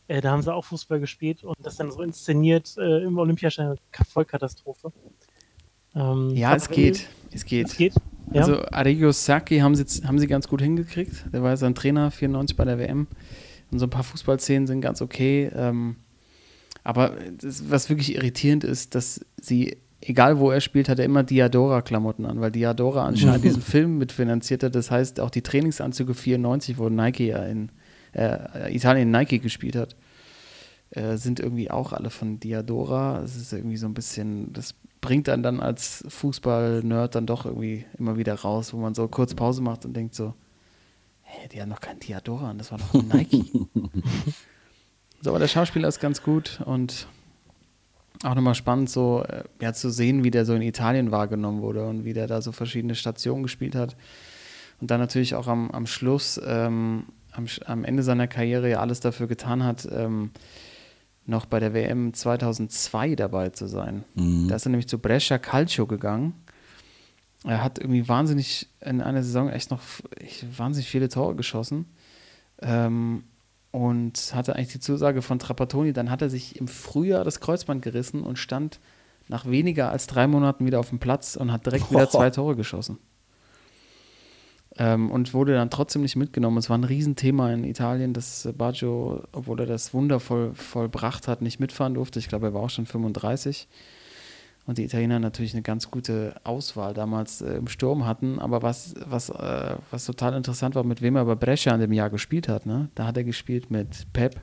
[SPEAKER 4] Äh, da haben sie auch Fußball gespielt und das dann so inszeniert äh, im Olympiastein, Vollkatastrophe. Ähm,
[SPEAKER 2] Ja, es geht. Es
[SPEAKER 4] Es
[SPEAKER 2] geht.
[SPEAKER 4] geht. Ja.
[SPEAKER 2] Also Arrigo Sacchi haben sie, haben sie ganz gut hingekriegt. Der war ja sein Trainer 94 bei der WM. Und so ein paar Fußballszenen sind ganz okay. Ähm, aber das, was wirklich irritierend ist, dass sie, egal wo er spielt, hat er immer Diadora-Klamotten an, weil Diadora anscheinend diesen Film mitfinanziert hat. Das heißt, auch die Trainingsanzüge 94, wo Nike ja in äh, Italien Nike gespielt hat, äh, sind irgendwie auch alle von Diadora. Es ist irgendwie so ein bisschen, das bringt einen dann als Fußball-Nerd dann doch irgendwie immer wieder raus, wo man so kurz Pause macht und denkt so, hä, die haben noch kein Diadora an, das war doch Nike. so, aber der Schauspieler ist ganz gut und auch nochmal spannend, so äh, ja, zu sehen, wie der so in Italien wahrgenommen wurde und wie der da so verschiedene Stationen gespielt hat. Und dann natürlich auch am, am Schluss, ähm, am, am Ende seiner Karriere ja alles dafür getan hat, ähm, noch bei der WM 2002 dabei zu sein.
[SPEAKER 3] Mhm.
[SPEAKER 2] Da ist er nämlich zu Brescia Calcio gegangen. Er hat irgendwie wahnsinnig in einer Saison echt noch echt wahnsinnig viele Tore geschossen. Ähm, und hatte eigentlich die Zusage von Trapattoni. Dann hat er sich im Frühjahr das Kreuzband gerissen und stand nach weniger als drei Monaten wieder auf dem Platz und hat direkt wieder zwei Tore geschossen. Ähm, und wurde dann trotzdem nicht mitgenommen. Es war ein Riesenthema in Italien, dass Baggio, obwohl er das wundervoll vollbracht hat, nicht mitfahren durfte. Ich glaube, er war auch schon 35. Und die Italiener natürlich eine ganz gute Auswahl damals äh, im Sturm hatten. Aber was, was, äh, was total interessant war, mit wem er bei Brescia in dem Jahr gespielt hat, ne? da hat er gespielt mit Pep,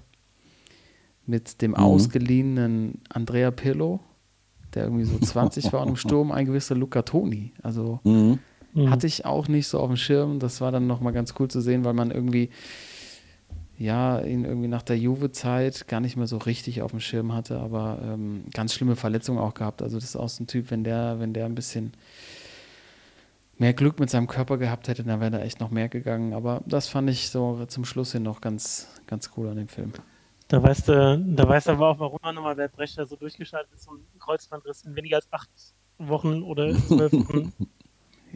[SPEAKER 2] mit dem ausgeliehenen Andrea Pirlo, der irgendwie so 20 war, und im Sturm ein gewisser Luca Toni. Also
[SPEAKER 3] Mhm.
[SPEAKER 4] Mhm.
[SPEAKER 2] hatte ich auch nicht so auf dem Schirm. Das war dann nochmal ganz cool zu sehen, weil man irgendwie, ja, ihn irgendwie nach der Juve-Zeit gar nicht mehr so richtig auf dem Schirm hatte, aber ähm, ganz schlimme Verletzungen auch gehabt. Also das ist auch so ein Typ, wenn der, wenn der ein bisschen mehr Glück mit seinem Körper gehabt hätte, dann wäre da echt noch mehr gegangen. Aber das fand ich so zum Schluss hin noch ganz, ganz cool an dem Film.
[SPEAKER 4] Da weißt du, da weißt du aber auch, warum er nochmal bei Brecher so durchgeschaltet ist und Kreuzbandriss in weniger als acht Wochen oder zwölf Wochen.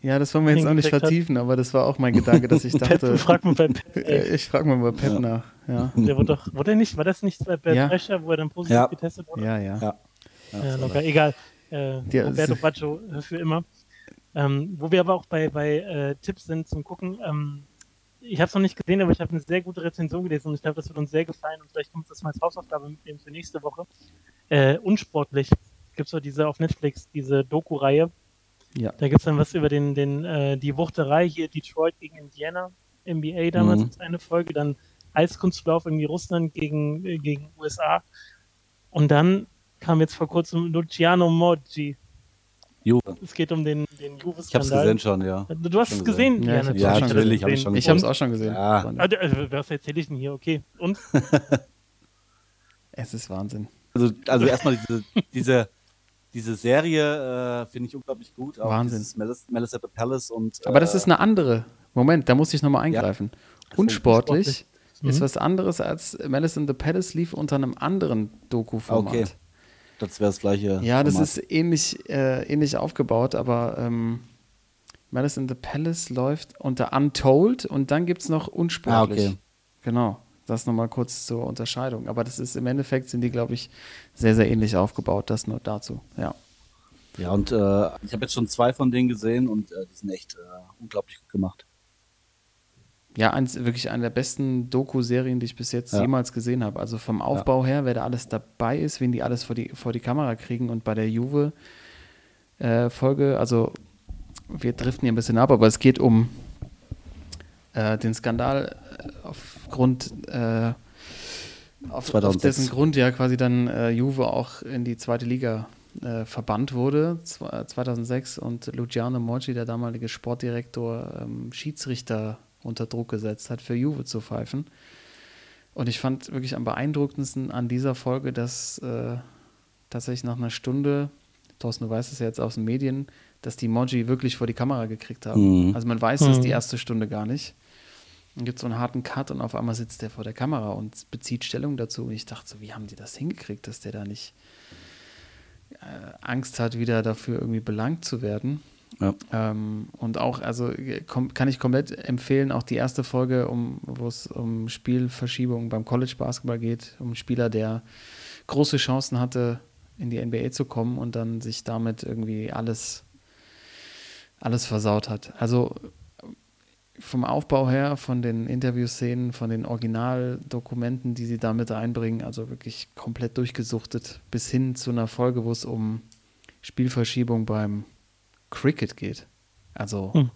[SPEAKER 2] Ja, das wollen wir jetzt auch nicht
[SPEAKER 4] Hingekriegt hat.
[SPEAKER 2] vertiefen, aber das war auch mein Gedanke, dass ich
[SPEAKER 4] Pep,
[SPEAKER 2] dachte,
[SPEAKER 4] frag mal bei Pep.
[SPEAKER 2] äh, ich frage mal bei Pep nach. Ja,
[SPEAKER 4] Der wurde doch, wurde er nicht, war das nicht bei, bei
[SPEAKER 2] Ja.
[SPEAKER 4] Brecher, wo er dann positiv
[SPEAKER 3] Ja.
[SPEAKER 4] getestet wurde?
[SPEAKER 2] ja, ja.
[SPEAKER 3] Ja.
[SPEAKER 4] Ja, locker, egal. Äh,
[SPEAKER 2] Ja,
[SPEAKER 4] Roberto Baggio äh, für immer. Ähm, wo wir aber auch bei, bei äh, Tipps sind zum Gucken. Ähm, ich habe es noch nicht gesehen, aber ich habe eine sehr gute Rezension gelesen und ich glaube, das wird uns sehr gefallen und vielleicht wir das mal als Hausaufgabe mitnehmen für nächste Woche. Äh, unsportlich gibt es so diese auf Netflix, diese Doku-Reihe.
[SPEAKER 2] Ja.
[SPEAKER 4] Da gibt es dann was über den, den, äh, die Wuchterei hier, Detroit gegen Indiana, NBA damals
[SPEAKER 3] Mhm.
[SPEAKER 4] eine Folge, dann Eiskunstlauf irgendwie Russland gegen, äh, gegen USA. Und dann kam jetzt vor kurzem Luciano Moggi.
[SPEAKER 3] Juve.
[SPEAKER 4] Es geht um den, den
[SPEAKER 3] Ich hab's
[SPEAKER 4] Juve-Skandal.
[SPEAKER 3] gesehen schon, ja.
[SPEAKER 4] Du, du hast es gesehen?
[SPEAKER 2] gesehen. Ja, ich hab's
[SPEAKER 3] Ja, natürlich,
[SPEAKER 2] gesehen.
[SPEAKER 3] hab ich schon
[SPEAKER 2] Ich habe auch schon gesehen.
[SPEAKER 3] Ja.
[SPEAKER 4] Ah, du- also, was erzähle ich denn hier? Okay. Und?
[SPEAKER 2] Es ist Wahnsinn.
[SPEAKER 3] Also, also erstmal diese, diese, diese Serie äh, finde ich unglaublich gut. Auch
[SPEAKER 2] Wahnsinn.
[SPEAKER 3] at the Palace und.
[SPEAKER 2] Aber das
[SPEAKER 3] äh,
[SPEAKER 2] ist eine andere. Moment, da muss ich nochmal eingreifen. Unsportlich
[SPEAKER 4] unsportlich.
[SPEAKER 2] ist
[SPEAKER 4] Mhm.
[SPEAKER 2] was anderes als Malice in the Palace lief unter einem anderen Doku-Format.
[SPEAKER 3] Okay. das wäre das gleiche.
[SPEAKER 2] Ja, das ist ähnlich, äh, ähnlich aufgebaut, aber ähm, Malice in the Palace läuft unter Untold und dann gibt es noch Unsportlich. Ah, okay. Genau. Das nochmal kurz zur Unterscheidung. Aber das ist im Endeffekt sind die, glaube ich, sehr, sehr ähnlich aufgebaut. Das nur dazu, ja.
[SPEAKER 3] Ja, und äh, ich habe jetzt schon zwei von denen gesehen und äh, die sind echt äh, unglaublich gut gemacht.
[SPEAKER 2] Ja, eins, wirklich eine der besten Doku-Serien, die ich bis jetzt ja. jemals gesehen habe. Also vom Aufbau ja. her, wer da alles dabei ist, wen die alles vor die, vor die Kamera kriegen und bei der Juve-Folge, äh, also wir driften hier ein bisschen ab, aber es geht um äh, den Skandal äh, aufgrund äh, auf, auf, dessen Grund ja quasi dann äh, Juve auch in die zweite Liga äh, verbannt wurde, 2006 und Luciano Moggi, der damalige Sportdirektor, ähm, Schiedsrichter unter Druck gesetzt hat, für Juve zu pfeifen. Und ich fand wirklich am beeindruckendsten an dieser Folge, dass äh, tatsächlich nach einer Stunde, Thorsten, du weißt es ja jetzt aus den Medien, dass die Moji wirklich vor die Kamera gekriegt haben. Mhm. Also man weiß das die mhm. erste Stunde gar nicht. Dann gibt es so einen harten Cut und auf einmal sitzt der vor der Kamera und bezieht Stellung dazu. Und ich dachte so, wie haben die das hingekriegt, dass der da nicht äh, Angst hat, wieder dafür irgendwie belangt zu werden. Ja. Ähm, und auch, also kann ich komplett empfehlen, auch die erste Folge, um, wo es um Spielverschiebung beim College Basketball geht, um einen Spieler, der große Chancen hatte, in die NBA zu kommen und dann sich damit irgendwie alles, alles versaut hat. Also vom Aufbau her, von den Interviewszenen, von den Originaldokumenten, die sie damit einbringen, also wirklich komplett durchgesuchtet, bis hin zu einer Folge, wo es um Spielverschiebung beim Cricket geht. Also hm.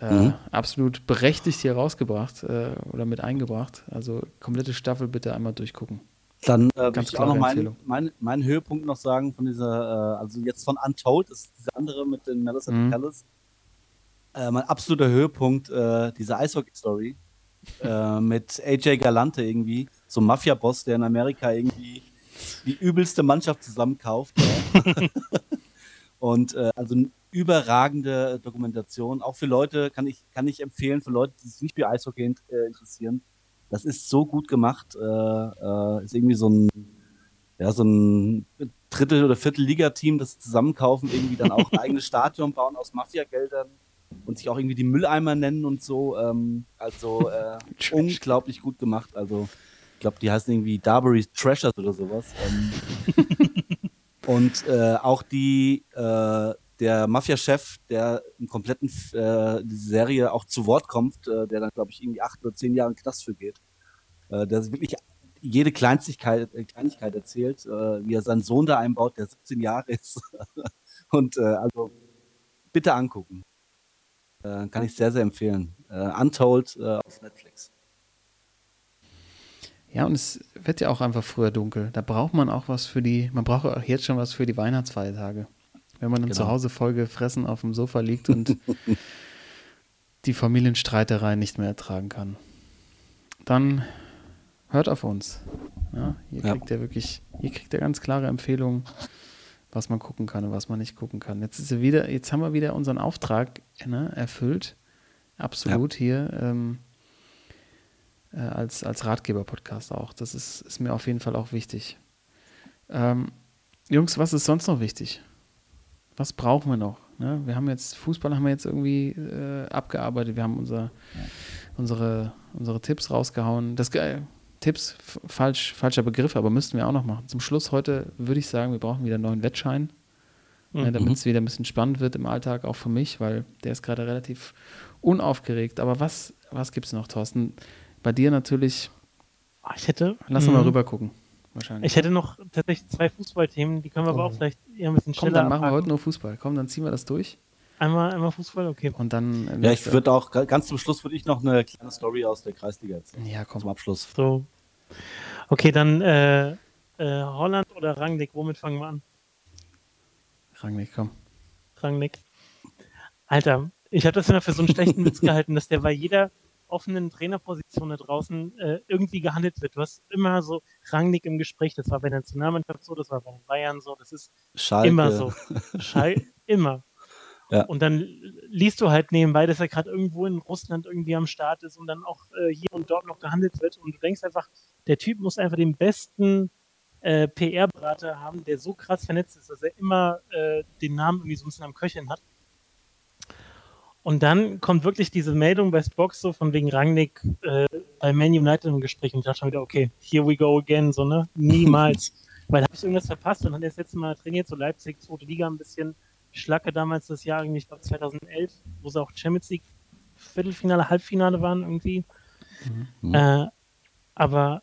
[SPEAKER 2] äh, mhm. absolut berechtigt hier rausgebracht äh, oder mit eingebracht. Also komplette Staffel bitte einmal durchgucken.
[SPEAKER 3] Dann äh, Ganz ich auch noch meinen mein, mein Höhepunkt noch sagen von dieser, äh, also jetzt von Untold, das ist diese andere mit den Malice mhm. Palace äh, mein absoluter Höhepunkt, äh, diese Eishockey-Story äh, mit AJ Galante irgendwie, so ein Mafia-Boss, der in Amerika irgendwie die übelste Mannschaft zusammenkauft. Und äh, also eine überragende Dokumentation, auch für Leute, kann ich, kann ich empfehlen, für Leute, die sich nicht für Eishockey äh, interessieren. Das ist so gut gemacht. Äh, äh, ist irgendwie so ein, ja, so ein Drittel- oder Viertel-Liga-Team, das zusammenkaufen, irgendwie dann auch ein eigenes Stadion bauen aus Mafia-Geldern und sich auch irgendwie die Mülleimer nennen und so. Ähm, also äh, unglaublich gut gemacht. Also ich glaube, die heißen irgendwie Darbury Treasures oder sowas. Ähm, und äh, auch die äh, der Mafia-Chef, der im kompletten äh, Serie auch zu Wort kommt, äh, der dann glaube ich irgendwie acht oder zehn Jahre in Knast für geht, äh, der wirklich jede Kleinigkeit, äh, Kleinigkeit erzählt, äh, wie er seinen Sohn da einbaut, der 17 Jahre ist. und äh, also bitte angucken. Äh, kann ich sehr, sehr empfehlen. Äh, Untold äh, auf Netflix.
[SPEAKER 2] Ja, und es wird ja auch einfach früher dunkel. Da braucht man auch was für die, man braucht auch jetzt schon was für die Weihnachtsfeiertage. Wenn man dann genau. zu Hause voll gefressen auf dem Sofa liegt und die Familienstreiterei nicht mehr ertragen kann. Dann hört auf uns. Ja, hier kriegt ja. ihr wirklich, hier kriegt ihr ganz klare Empfehlungen was man gucken kann und was man nicht gucken kann. Jetzt ist wieder, jetzt haben wir wieder unseren Auftrag ne, erfüllt. Absolut ja. hier ähm, äh, als, als Ratgeber-Podcast auch. Das ist, ist mir auf jeden Fall auch wichtig. Ähm, Jungs, was ist sonst noch wichtig? Was brauchen wir noch? Ne? Wir haben jetzt, Fußball haben wir jetzt irgendwie äh, abgearbeitet. Wir haben unser, unsere, unsere Tipps rausgehauen. Das, Tipps, falsch, falscher Begriff, aber müssten wir auch noch machen. Zum Schluss heute würde ich sagen, wir brauchen wieder einen neuen Wettschein, ne, mhm. damit es wieder ein bisschen spannend wird im Alltag, auch für mich, weil der ist gerade relativ unaufgeregt. Aber was, was gibt es noch, Thorsten? Bei dir natürlich.
[SPEAKER 4] Ah, ich hätte.
[SPEAKER 2] Lass uns mal mhm. rüber gucken. Wahrscheinlich.
[SPEAKER 4] Ich hätte noch tatsächlich zwei Fußballthemen, die können wir oh. aber auch vielleicht eher ein bisschen schneller
[SPEAKER 2] Komm, dann machen wir heute nur Fußball. Komm, dann ziehen wir das durch.
[SPEAKER 4] Einmal, einmal Fußball, okay.
[SPEAKER 2] Und dann.
[SPEAKER 3] Äh, ja, ich würde auch, ganz zum Schluss würde ich noch eine kleine Story aus der Kreisliga erzählen.
[SPEAKER 2] Ja, komm.
[SPEAKER 3] Zum Abschluss.
[SPEAKER 4] So, Okay, dann äh, äh, Holland oder Rangnick, womit fangen wir an?
[SPEAKER 2] Rangnick, komm.
[SPEAKER 4] Rangnick. Alter, ich habe das immer für so einen schlechten Witz gehalten, dass der bei jeder offenen Trainerposition da draußen äh, irgendwie gehandelt wird. Du hast immer so Rangnick im Gespräch, das war bei der Nationalmannschaft so, das war bei den Bayern so, das ist Schalke. immer so. Schal immer. Ja. Und dann liest du halt nebenbei, dass er gerade irgendwo in Russland irgendwie am Start ist und dann auch äh, hier und dort noch gehandelt wird. Und du denkst einfach, der Typ muss einfach den besten äh, PR-Berater haben, der so krass vernetzt ist, dass er immer äh, den Namen irgendwie so ein bisschen am Köcheln hat. Und dann kommt wirklich diese Meldung bei Spox so von wegen Rangnick äh, bei Man United im Gespräch und ich dachte schon wieder, okay, here we go again, so, ne? Niemals. Weil da habe ich irgendwas verpasst und dann das letzte Mal trainiert, so Leipzig, zweite Liga ein bisschen. Schlacke damals das Jahr, ich glaube 2011, wo sie auch Champions League Viertelfinale, Halbfinale waren irgendwie. Mhm. Äh, aber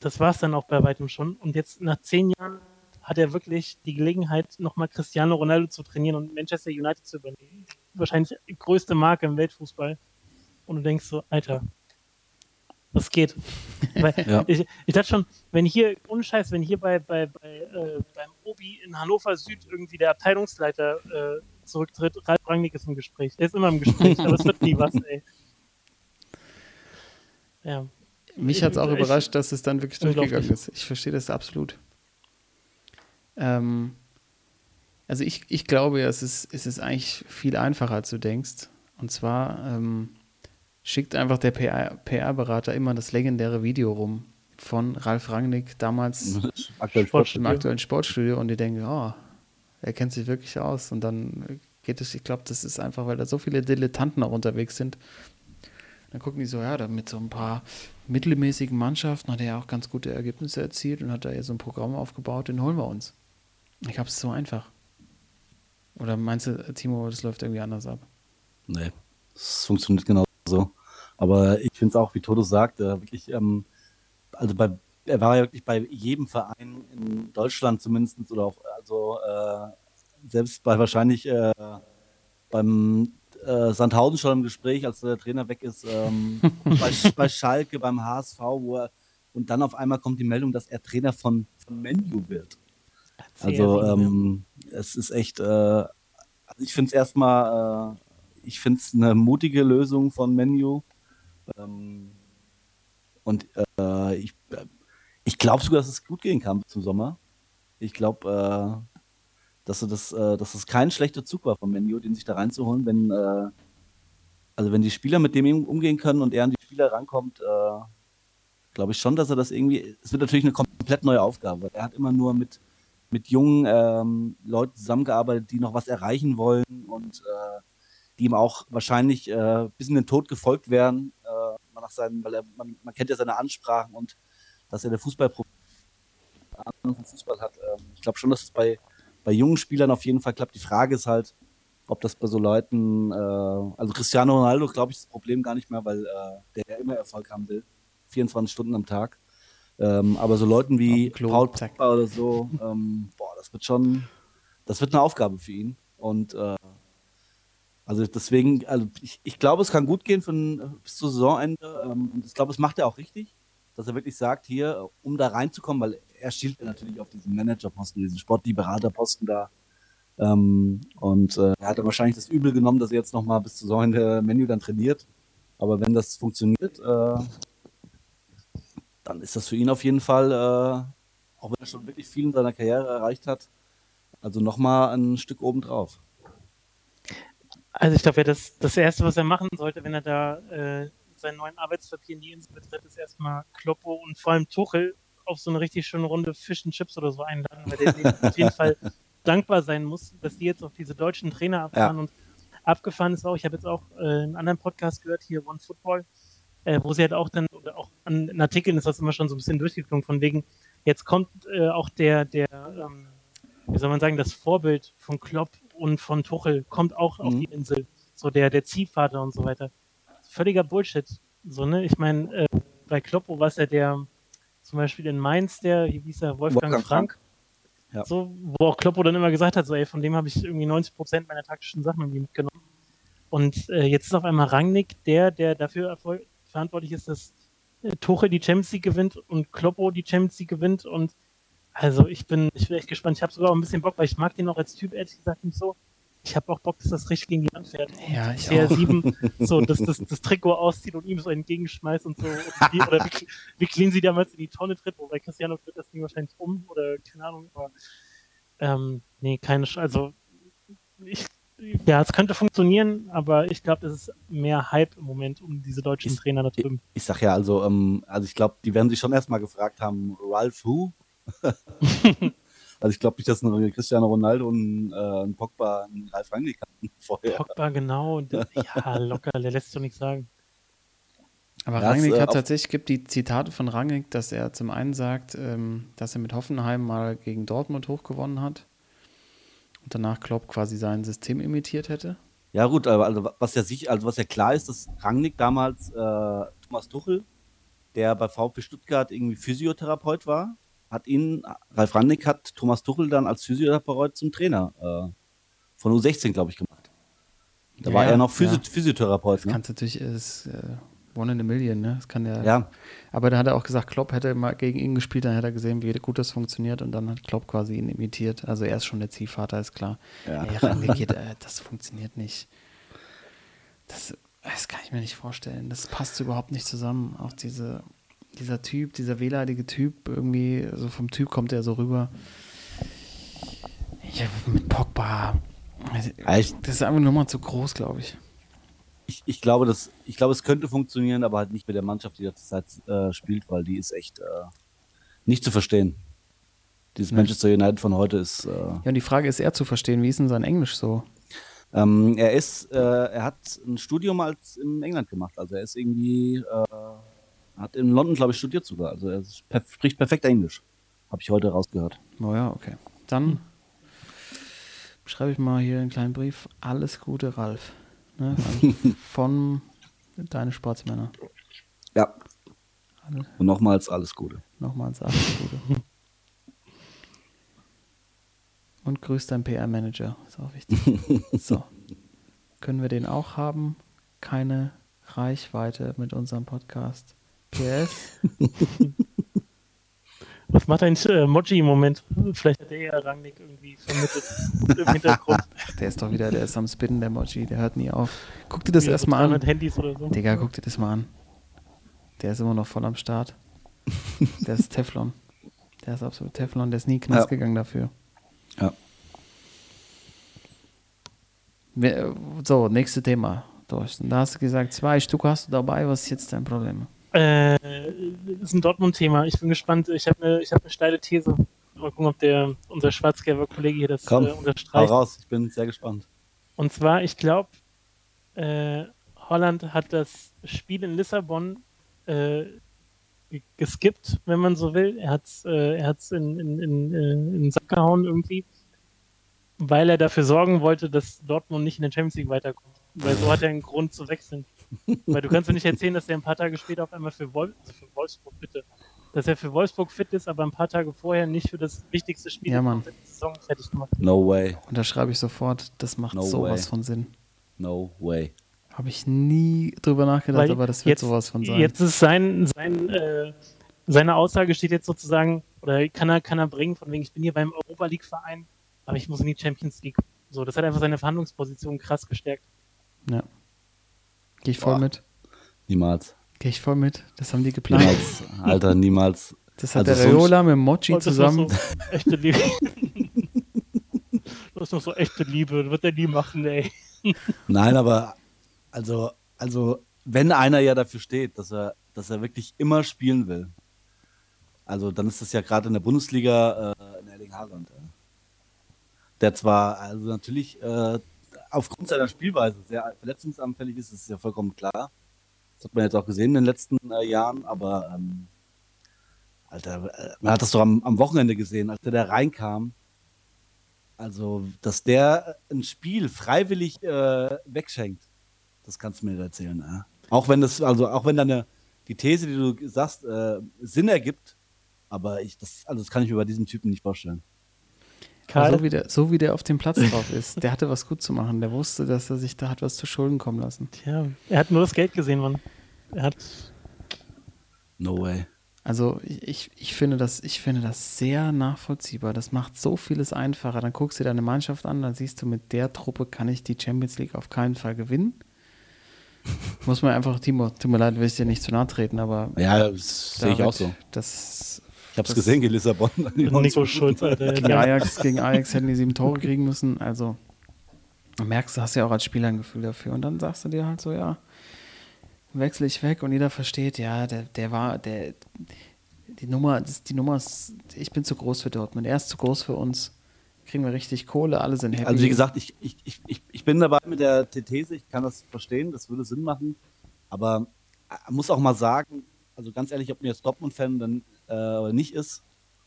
[SPEAKER 4] das war es dann auch bei weitem schon. Und jetzt nach zehn Jahren hat er wirklich die Gelegenheit, nochmal Cristiano Ronaldo zu trainieren und Manchester United zu übernehmen. Wahrscheinlich die größte Marke im Weltfußball. Und du denkst so, Alter, was geht? Ja. ich, ich dachte schon, wenn hier, ohne Scheiß, wenn hier bei, bei, bei äh, beim Obi in Hannover Süd irgendwie der Abteilungsleiter äh, zurücktritt, Ralf Rangnick ist im Gespräch. Der ist immer im Gespräch, aber es wird nie was, ey.
[SPEAKER 2] Ja. Mich hat es auch überrascht, dass es dann wirklich durchgegangen ist. Ich verstehe das absolut. Ähm, also ich, ich glaube ja, es ist, es ist eigentlich viel einfacher, als du denkst. Und zwar ähm, schickt einfach der PR-Berater immer das legendäre Video rum von Ralf Rangnick damals Aktuell im aktuellen Sportstudio und die denken, oh, er kennt sich wirklich aus. Und dann geht es, ich glaube, das ist einfach, weil da so viele Dilettanten auch unterwegs sind. Dann gucken die so, ja, da mit so ein paar mittelmäßigen Mannschaften hat er ja auch ganz gute Ergebnisse erzielt und hat da ja so ein Programm aufgebaut, den holen wir uns. Ich glaube, es ist so einfach. Oder meinst du, Timo, das läuft irgendwie anders ab?
[SPEAKER 3] Nee, es funktioniert genau so. Aber ich finde es auch, wie Toto sagt, äh, wirklich, ähm, also bei, er war ja wirklich bei jedem Verein in Deutschland zumindest oder auch, also äh, selbst bei wahrscheinlich äh, beim äh, Sandhausen schon im Gespräch, als der Trainer weg ist, ähm, bei, bei, Schalke, beim HSV, wo er, und dann auf einmal kommt die Meldung, dass er Trainer von, von Menu wird. Also ähm, es ist echt, äh, also ich finde es erstmal, äh, ich finde es eine mutige Lösung von Menu. Ähm, und äh, ich, ich glaube sogar, dass es gut gehen kann zum Sommer. Ich glaube, äh, dass, das, äh, dass das kein schlechter Zug war von Menu, den sich da reinzuholen, wenn, äh, also wenn die Spieler mit dem umgehen können und er an die Spieler rankommt, äh, glaube ich schon, dass er das irgendwie, es wird natürlich eine komplett neue Aufgabe, weil er hat immer nur mit, mit jungen ähm, Leuten zusammengearbeitet, die noch was erreichen wollen und äh, die ihm auch wahrscheinlich äh, bis in den Tod gefolgt werden, äh, nach seinen, weil er, man, man kennt ja seine Ansprachen und dass er der Fußball Ahnung vom Fußball hat. Ähm, ich glaube schon, dass es bei, bei jungen Spielern auf jeden Fall klappt. Die Frage ist halt, ob das bei so Leuten, äh, also Cristiano Ronaldo, glaube ich, das Problem gar nicht mehr, weil äh, der ja immer Erfolg haben will. 24 Stunden am Tag. Ähm, aber so Leuten wie Paul Pogba oder so, ähm, boah, das wird schon, das wird eine Aufgabe für ihn. Und äh, also deswegen, also ich, ich glaube, es kann gut gehen für ein, bis zur Saisonende. Ähm, und ich glaube, es macht er auch richtig, dass er wirklich sagt, hier, um da reinzukommen, weil er schielt natürlich auf diesen Managerposten, diesen Sportlieberaterposten da. Ähm, und äh, er hat dann wahrscheinlich das Übel genommen, dass er jetzt nochmal bis zur Saisonende Menü dann trainiert. Aber wenn das funktioniert, äh, dann ist das für ihn auf jeden Fall, äh, auch wenn er schon wirklich viel in seiner Karriere erreicht hat, also nochmal ein Stück obendrauf.
[SPEAKER 4] Also ich glaube, das, das Erste, was er machen sollte, wenn er da äh, seinen neuen Arbeitspapier in die Insel betritt, ist erstmal Kloppo und vor allem Tuchel auf so eine richtig schöne Runde Fish and Chips oder so einladen, weil der auf jeden Fall dankbar sein muss, dass die jetzt auf diese deutschen Trainer abfahren ja. und abgefahren ist auch. Ich habe jetzt auch äh, einen anderen Podcast gehört, hier One Football, äh, wo sie halt auch dann, oder auch an, in Artikeln ist das immer schon so ein bisschen durchgeklungen, von wegen, jetzt kommt äh, auch der, der, ähm, wie soll man sagen, das Vorbild von Klopp und von Tuchel kommt auch mhm. auf die Insel. So der, der Ziehvater und so weiter. Völliger Bullshit. So, ne? Ich meine, äh, bei Kloppo war es ja der, zum Beispiel in Mainz, der, wie hieß er, Wolfgang, Wolfgang Frank. Frank. Ja. So, wo auch Kloppo dann immer gesagt hat, so, ey, von dem habe ich irgendwie 90 Prozent meiner taktischen Sachen irgendwie mitgenommen. Und äh, jetzt ist auf einmal Rangnick der, der dafür verantwortlich ist, dass äh, die Champions League gewinnt und Kloppo die Champions League gewinnt und also ich bin, ich bin echt gespannt. Ich habe sogar auch ein bisschen Bock, weil ich mag den auch als Typ ehrlich gesagt nicht so. Ich habe auch Bock, dass das richtig gegen die Wand fährt.
[SPEAKER 2] Ja, ich CR7
[SPEAKER 4] so das, das, das Trikot auszieht und ihm so entgegenschmeißt und so. Und die, oder wie, wie clean sie damals in die Tonne tritt, wobei Cristiano tritt das Ding wahrscheinlich um oder keine Ahnung. Aber ähm, nee, keine Sch Also ich, ja, es könnte funktionieren, aber ich glaube, es ist mehr Hype im Moment um diese deutschen
[SPEAKER 3] ich,
[SPEAKER 4] Trainer da drüben.
[SPEAKER 3] Ich, ich sag ja, also, ähm, also ich glaube, die werden sich schon erstmal gefragt haben, Ralph who? also ich glaube nicht, dass ein Cristiano Ronaldo und äh, ein Pogba einen Ralf Rangnick hatten
[SPEAKER 4] vorher. Pogba, genau. Ja, locker, der lässt so nichts sagen.
[SPEAKER 2] Aber das, Rangnick äh, hat tatsächlich, gibt die Zitate von Rangnick, dass er zum einen sagt, ähm, dass er mit Hoffenheim mal gegen Dortmund hochgewonnen hat und danach Klopp quasi sein System imitiert hätte.
[SPEAKER 3] Ja gut, aber also was ja sich, also was ja klar ist, dass Rangnick damals äh, Thomas Tuchel, der bei VfB Stuttgart irgendwie Physiotherapeut war, hat ihn, Ralf Rangnick hat Thomas Tuchel dann als Physiotherapeut zum Trainer äh, von U16, glaube ich, gemacht. Da ja, war er noch Physi ja. Physiotherapeut.
[SPEAKER 2] Das ne? kannst natürlich, ist, äh, One in a Million, ne? Das kann ja.
[SPEAKER 3] Ja.
[SPEAKER 2] Aber da hat er auch gesagt, Klopp hätte mal gegen ihn gespielt, dann hätte er gesehen, wie gut das funktioniert und dann hat Klopp quasi ihn imitiert. Also er ist schon der Ziehvater, ist klar. Ja. ja geht, äh, das funktioniert nicht. Das, das kann ich mir nicht vorstellen. Das passt überhaupt nicht zusammen. Auch diese, dieser Typ, dieser wehleidige Typ, irgendwie, so vom Typ kommt er so rüber. Ja, mit Pogba. Das ist einfach nur mal zu groß, glaube ich
[SPEAKER 3] ich, ich, glaube, das, ich glaube, es könnte funktionieren, aber halt nicht mit der Mannschaft, die derzeit äh, spielt, weil die ist echt äh, nicht zu verstehen. Dieses Manchester United von heute ist. Äh, ja,
[SPEAKER 2] und die Frage ist eher zu verstehen, wie ist denn sein Englisch so?
[SPEAKER 3] Ähm, er ist, äh, er hat ein Studium als in England gemacht. Also er ist irgendwie, äh, hat in London, glaube ich, studiert sogar. Also er spricht perfekt Englisch. Habe ich heute rausgehört.
[SPEAKER 2] Oh ja, okay. Dann schreibe ich mal hier einen kleinen Brief. Alles Gute, Ralf. Ne? von deine Sportsmänner.
[SPEAKER 3] Ja. Und nochmals alles Gute.
[SPEAKER 2] Nochmals alles Gute. Und grüß deinen PR-Manager, ist auch wichtig. so. Können wir den auch haben? Keine Reichweite mit unserem Podcast. PS.
[SPEAKER 4] Was macht ein äh, Moji im Moment? Vielleicht hat der ja Rangnick irgendwie vermittelt im Hintergrund.
[SPEAKER 2] der ist doch wieder, der ist am Spinnen, der Moji, der hört nie auf. Guck dir das erstmal an.
[SPEAKER 4] Handys oder so.
[SPEAKER 2] Digga, guck dir das mal an. Der ist immer noch voll am Start. der ist Teflon. Der ist absolut Teflon, der ist nie Knast ja. gegangen dafür.
[SPEAKER 3] Ja.
[SPEAKER 2] So, nächstes Thema. Thorsten. Da hast du gesagt, zwei Stück hast du dabei. Was ist jetzt dein Problem?
[SPEAKER 4] Äh, ist ein Dortmund-Thema. Ich bin gespannt. Ich habe eine hab ne steile These. Mal gucken, ob der, unser Schwarzgelber-Kollege hier das
[SPEAKER 3] Komm, äh, unterstreicht. Hau raus, ich bin sehr gespannt.
[SPEAKER 4] Und zwar, ich glaube, äh, Holland hat das Spiel in Lissabon äh, geskippt, wenn man so will. Er hat es äh, in, in, in, in den Sack gehauen irgendwie, weil er dafür sorgen wollte, dass Dortmund nicht in der Champions League weiterkommt. Weil so hat er einen Grund zu wechseln. Weil du kannst mir nicht erzählen, dass er ein paar Tage später auf einmal für, Wolf, also für Wolfsburg, bitte, dass er für Wolfsburg fit ist, aber ein paar Tage vorher nicht für das wichtigste Spiel
[SPEAKER 2] ja, der
[SPEAKER 4] Saison fertig gemacht
[SPEAKER 3] No way.
[SPEAKER 2] Und da schreibe ich sofort, das macht no sowas way. von Sinn.
[SPEAKER 3] No way.
[SPEAKER 2] Habe ich nie drüber nachgedacht, Weil aber das wird jetzt, sowas von sein.
[SPEAKER 4] Jetzt ist sein, sein äh, seine Aussage steht jetzt sozusagen, oder kann er, kann er bringen, von wegen, ich bin hier beim Europa League Verein, aber ich muss in die Champions League. So, das hat einfach seine Verhandlungsposition krass gestärkt.
[SPEAKER 2] Ja. Gehe ich voll Boah. mit.
[SPEAKER 3] Niemals.
[SPEAKER 2] Gehe ich voll mit. Das haben die geplant.
[SPEAKER 3] Niemals, Alter, niemals.
[SPEAKER 2] Das hat also der Reola mit Mochi oh, zusammen. So
[SPEAKER 4] echte Liebe. das ist noch so echte Liebe. Das wird er nie machen, ey.
[SPEAKER 3] Nein, aber also, also, wenn einer ja dafür steht, dass er, dass er wirklich immer spielen will, also dann ist das ja gerade in der Bundesliga äh, in Erling Haaland. Ja. Der zwar, also natürlich äh, aufgrund seiner Spielweise sehr verletzungsanfällig ist, ist ja vollkommen klar. Das hat man jetzt auch gesehen in den letzten äh, Jahren, aber ähm, Alter, äh, man hat das doch am, am Wochenende gesehen, als der da reinkam. Also, dass der ein Spiel freiwillig äh, wegschenkt, das kannst du mir nicht erzählen. Äh? Auch wenn das, also auch wenn deine die These, die du sagst, äh, Sinn ergibt, aber ich, das, also das kann ich mir bei diesem Typen nicht vorstellen.
[SPEAKER 2] Karl. So wie, der, so wie der auf dem Platz drauf ist. Der hatte was gut zu machen. Der wusste, dass er sich da hat was zu Schulden kommen lassen.
[SPEAKER 4] Tja, er hat nur das Geld gesehen, Mann. Er hat.
[SPEAKER 3] No way.
[SPEAKER 2] Also ich, ich, finde das, ich finde das sehr nachvollziehbar. Das macht so vieles einfacher. Dann guckst du dir deine Mannschaft an, dann siehst du, mit der Truppe kann ich die Champions League auf keinen Fall gewinnen. Muss man einfach, Timo, tut mir leid, will ich dir nicht zu nahe treten, aber.
[SPEAKER 3] Ja, das sehe ich auch so.
[SPEAKER 2] Das
[SPEAKER 3] ich habe es gesehen gegen Lissabon.
[SPEAKER 4] Nico Schulz, Alter.
[SPEAKER 2] Gegen Ajax, gegen Ajax hätten die sieben Tore kriegen müssen. Also merkst du, hast ja auch als Spieler ein Gefühl dafür. Und dann sagst du dir halt so, ja, wechsle ich weg und jeder versteht, ja, der, der war, der, die Nummer, das, die Nummer ist, ich bin zu groß für Dortmund. Er ist zu groß für uns. Kriegen wir richtig Kohle, alle sind happy.
[SPEAKER 3] Also wie gesagt, ich, ich, ich, ich, bin dabei mit der These, ich kann das verstehen, das würde Sinn machen. Aber äh, muss auch mal sagen, also ganz ehrlich, ob mir jetzt Dortmund-Fan dann äh, nicht ist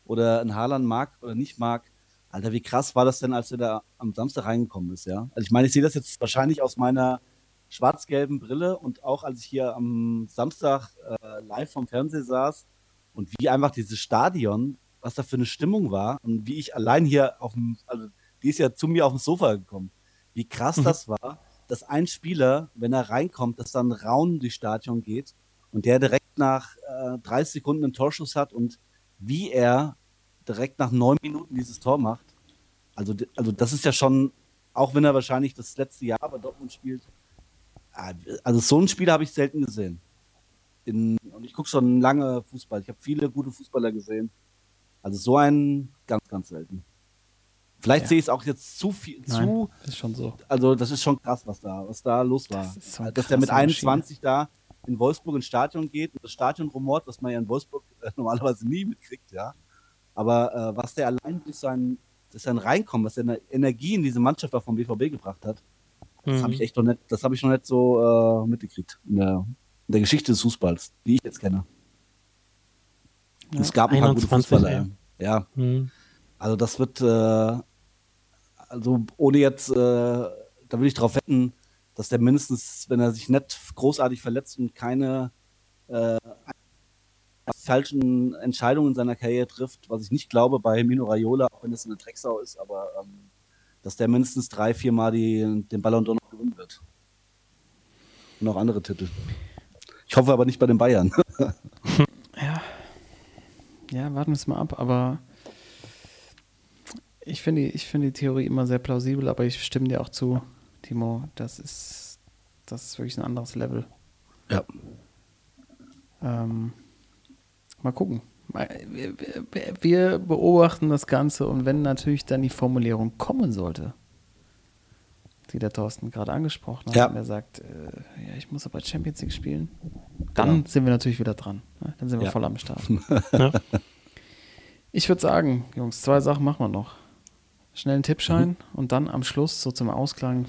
[SPEAKER 3] oder ein Haaland mag oder nicht mag, Alter, wie krass war das denn, als er da am Samstag reingekommen ist, ja? Also ich meine, ich sehe das jetzt wahrscheinlich aus meiner schwarz-gelben Brille und auch als ich hier am Samstag äh, live vom Fernseher saß und wie einfach dieses Stadion, was da für eine Stimmung war und wie ich allein hier auf dem, also die ist ja zu mir auf dem Sofa gekommen, wie krass mhm. das war, dass ein Spieler, wenn er reinkommt, dass dann Raun durchs Stadion geht und der direkt nach äh, 30 Sekunden einen Torschuss hat und wie er direkt nach neun Minuten dieses Tor macht. Also, also das ist ja schon, auch wenn er wahrscheinlich das letzte Jahr bei Dortmund spielt, ah, also so ein Spiel habe ich selten gesehen. In, und ich gucke schon lange Fußball. Ich habe viele gute Fußballer gesehen. Also so einen ganz, ganz selten. Vielleicht ja. sehe ich es auch jetzt zu viel, Nein, zu.
[SPEAKER 2] Ist schon so.
[SPEAKER 3] Also das ist schon krass, was da, was da los war. Das so Dass der mit 21 Maschine. da in Wolfsburg ins Stadion geht und das Stadion rumort, was man ja in Wolfsburg äh, normalerweise nie mitkriegt, ja. Aber äh, was der allein durch sein, durch sein Reinkommen, was der eine Energie in diese Mannschaft auch vom BVB gebracht hat, das mhm. habe ich echt noch nicht, das habe ich noch nicht so äh, mitgekriegt in der, in der, Geschichte des Fußballs, die ich jetzt kenne. Ja, es gab ein paar gute Fußballer. Ja. ja. Mhm. Also das wird, äh, also ohne jetzt, äh, da will ich drauf wetten, dass der mindestens, wenn er sich nicht großartig verletzt und keine äh, falschen Entscheidungen in seiner Karriere trifft, was ich nicht glaube bei Mino Raiola, auch wenn es eine Drecksau ist, aber ähm, dass der mindestens drei, vier Mal die, den Ballon d'Or noch gewinnen wird. Und auch andere Titel. Ich hoffe aber nicht bei den Bayern.
[SPEAKER 2] ja. Ja, warten wir es mal ab, aber ich finde ich find die Theorie immer sehr plausibel, aber ich stimme dir auch zu, Timo. Das ist, das ist wirklich ein anderes Level.
[SPEAKER 3] Ja.
[SPEAKER 2] Ähm, mal gucken. Wir, wir, beobachten das Ganze und wenn natürlich dann die Formulierung kommen sollte, die der Thorsten gerade angesprochen hat,
[SPEAKER 3] ja.
[SPEAKER 2] und er sagt, äh, ja, ich muss aber Champions League spielen, dann genau. sind wir natürlich wieder dran. Ne? Dann sind wir ja. voll am Start. ja. Ich würde sagen, Jungs, zwei Sachen machen wir noch. Schnell einen Tippschein mhm. und dann am Schluss, so zum Ausklang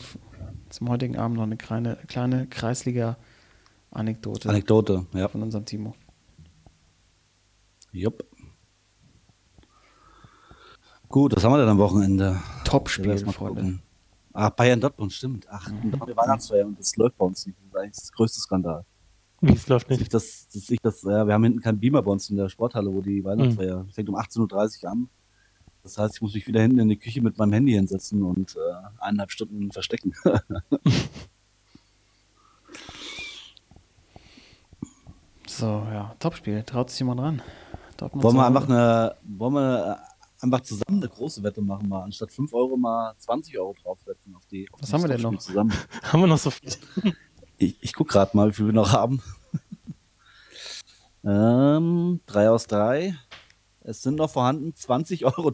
[SPEAKER 2] zum heutigen Abend, noch eine kleine, kleine Kreisliga-Anekdote.
[SPEAKER 3] Anekdote, ja.
[SPEAKER 2] Von unserem Timo.
[SPEAKER 3] Jupp. Gut, was haben wir denn am Wochenende?
[SPEAKER 2] Top-Spiel, Freunde.
[SPEAKER 3] Ach, Bayern Dortmund, stimmt. Ach, mhm. wir Weihnachtsfeier und das läuft bei uns nicht. Das ist eigentlich das größte Skandal.
[SPEAKER 2] Wie es läuft nicht?
[SPEAKER 3] Ich das, das, ich das, ja, wir haben hinten keinen Beamer bei uns in der Sporthalle, wo die Weihnachtsfeier mhm. fängt um 18.30 Uhr an. Das heißt, ich muss mich wieder hinten in die Küche mit meinem Handy hinsetzen und äh, eineinhalb Stunden verstecken.
[SPEAKER 2] so, ja, Topspiel. Traut sich jemand ran?
[SPEAKER 3] Dortmund wollen wir einfach eine, wollen wir äh, einfach zusammen eine große Wette machen, mal anstatt 5 Euro mal 20 Euro draufsetzen auf die. Auf
[SPEAKER 2] Was haben wir denn noch?
[SPEAKER 3] Zusammen.
[SPEAKER 2] haben wir noch so viel?
[SPEAKER 3] Ich, ich gucke gerade mal, wie viel wir noch haben. ähm, 3 aus 3. Es sind noch vorhanden 20,62 Euro.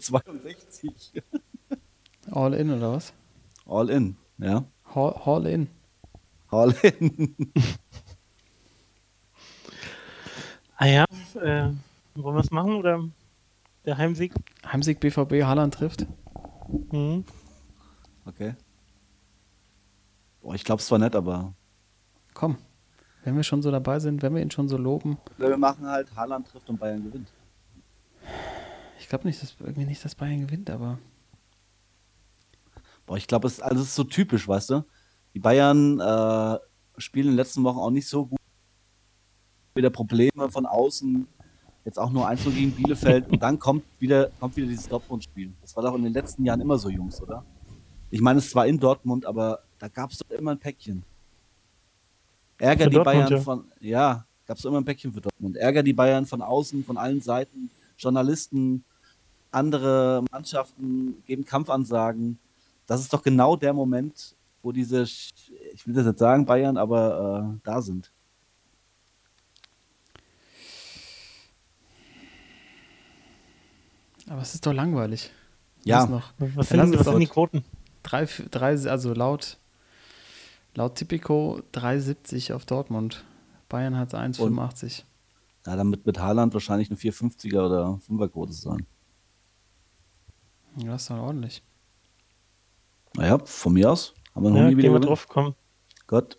[SPEAKER 2] All in oder was?
[SPEAKER 3] All in, ja.
[SPEAKER 2] All, all in.
[SPEAKER 3] All in.
[SPEAKER 4] ah ja, äh, wollen wir es machen oder der Heimsieg?
[SPEAKER 2] Heimsieg BVB, Haaland trifft.
[SPEAKER 3] Mhm. Okay. Boah, ich glaube es zwar nicht, aber.
[SPEAKER 2] Komm, wenn wir schon so dabei sind, wenn wir ihn schon so loben.
[SPEAKER 3] Wir machen halt, Haaland trifft und Bayern gewinnt.
[SPEAKER 2] Ich glaube nicht, dass irgendwie nicht, dass Bayern gewinnt, aber.
[SPEAKER 3] Boah, ich glaube, es also ist so typisch, weißt du? Die Bayern äh, spielen in den letzten Wochen auch nicht so gut. Wieder Probleme von außen Jetzt auch nur 1 gegen Bielefeld und dann kommt wieder, kommt wieder dieses Dortmund-Spiel. Das war doch in den letzten Jahren immer so, Jungs, oder? Ich meine, es war in Dortmund, aber da gab es doch immer ein Päckchen. Ärger für die Dortmund, Bayern ja. von, ja, gab es immer ein Päckchen für Dortmund. Ärger die Bayern von außen, von allen Seiten, Journalisten, andere Mannschaften geben Kampfansagen. Das ist doch genau der Moment, wo diese, ich will das jetzt sagen, Bayern, aber äh, da sind.
[SPEAKER 2] Aber es ist doch langweilig.
[SPEAKER 3] Ja.
[SPEAKER 2] Noch,
[SPEAKER 4] was sind, was sind die Quoten?
[SPEAKER 2] Drei, drei, also laut, laut Tipico 3,70 auf Dortmund. Bayern hat 1,85.
[SPEAKER 3] Ja, dann mit, mit Haaland wahrscheinlich eine 450er oder 5er Quote sein.
[SPEAKER 2] Ja, ist dann ordentlich.
[SPEAKER 3] Naja, von mir aus.
[SPEAKER 4] Haben wir noch ja, nie wieder drauf kommen.
[SPEAKER 3] Gott.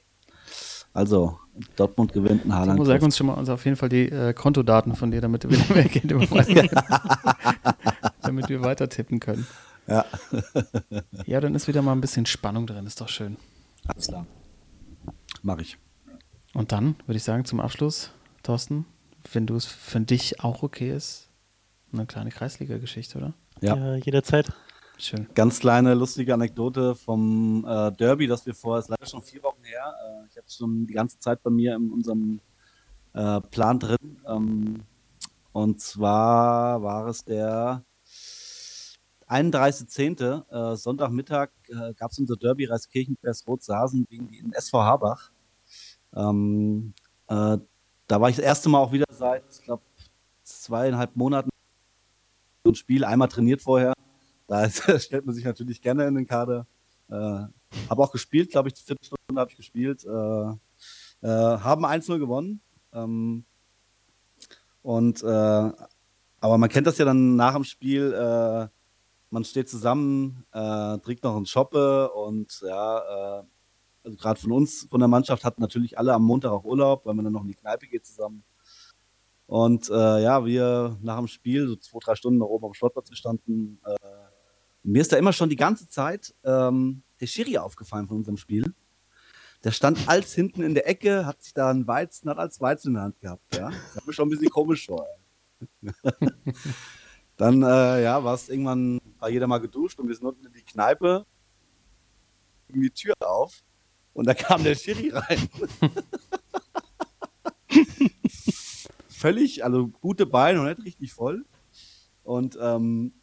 [SPEAKER 3] Also, Dortmund gewinnt ein Haaland.
[SPEAKER 2] Sag uns schon mal also auf jeden Fall die äh, Kontodaten von dir, damit wir wieder damit wir weiter tippen können.
[SPEAKER 3] Ja.
[SPEAKER 2] ja, dann ist wieder mal ein bisschen Spannung drin, ist doch schön.
[SPEAKER 3] Alles klar. Mach ich.
[SPEAKER 2] Und dann würde ich sagen, zum Abschluss, Thorsten, wenn du es für dich auch okay ist, eine kleine Kreisliga-Geschichte, oder?
[SPEAKER 3] Ja. ja.
[SPEAKER 4] jederzeit.
[SPEAKER 2] Schön.
[SPEAKER 3] Ganz kleine lustige Anekdote vom äh, Derby, das wir vorher, ist leider schon vier Wochen her. Äh, ich hatte es schon die ganze Zeit bei mir in unserem äh, Plan drin. Ähm, und zwar war es der 31.10. Äh, Sonntagmittag äh, gab es unser Derby Reiskirchen-Press Rot-Sasen gegen den SV Habach. Ähm, äh, da war ich das erste Mal auch wieder seit, ich glaube, zweieinhalb Monaten so ein Spiel, einmal trainiert vorher da stellt man sich natürlich gerne in den Kader. Äh, habe auch gespielt, glaube ich, die vierte Stunde habe ich gespielt. Äh, äh, haben 1-0 gewonnen. Ähm, und äh, aber man kennt das ja dann nach dem Spiel, äh, man steht zusammen, äh, trinkt noch einen Shoppe und ja, also gerade von uns, von der Mannschaft, hatten natürlich alle am Montag auch Urlaub, weil man dann noch in die Kneipe geht zusammen. Und äh, ja, wir nach dem Spiel, so zwei, drei Stunden da oben am Sportplatz gestanden, äh, mir ist da immer schon die ganze Zeit ähm, der Schiri aufgefallen von unserem Spiel. Der stand als hinten in der Ecke, hat sich da einen Weizen, hat als Weizen in der Hand gehabt. Ja? Das hat mir schon ein bisschen komisch vor. Dann äh, ja, war es irgendwann, war jeder mal geduscht und wir sind unten in die Kneipe, die Tür auf und da kam der Schiri rein. Völlig, also gute Beine und nicht richtig voll. Und ähm,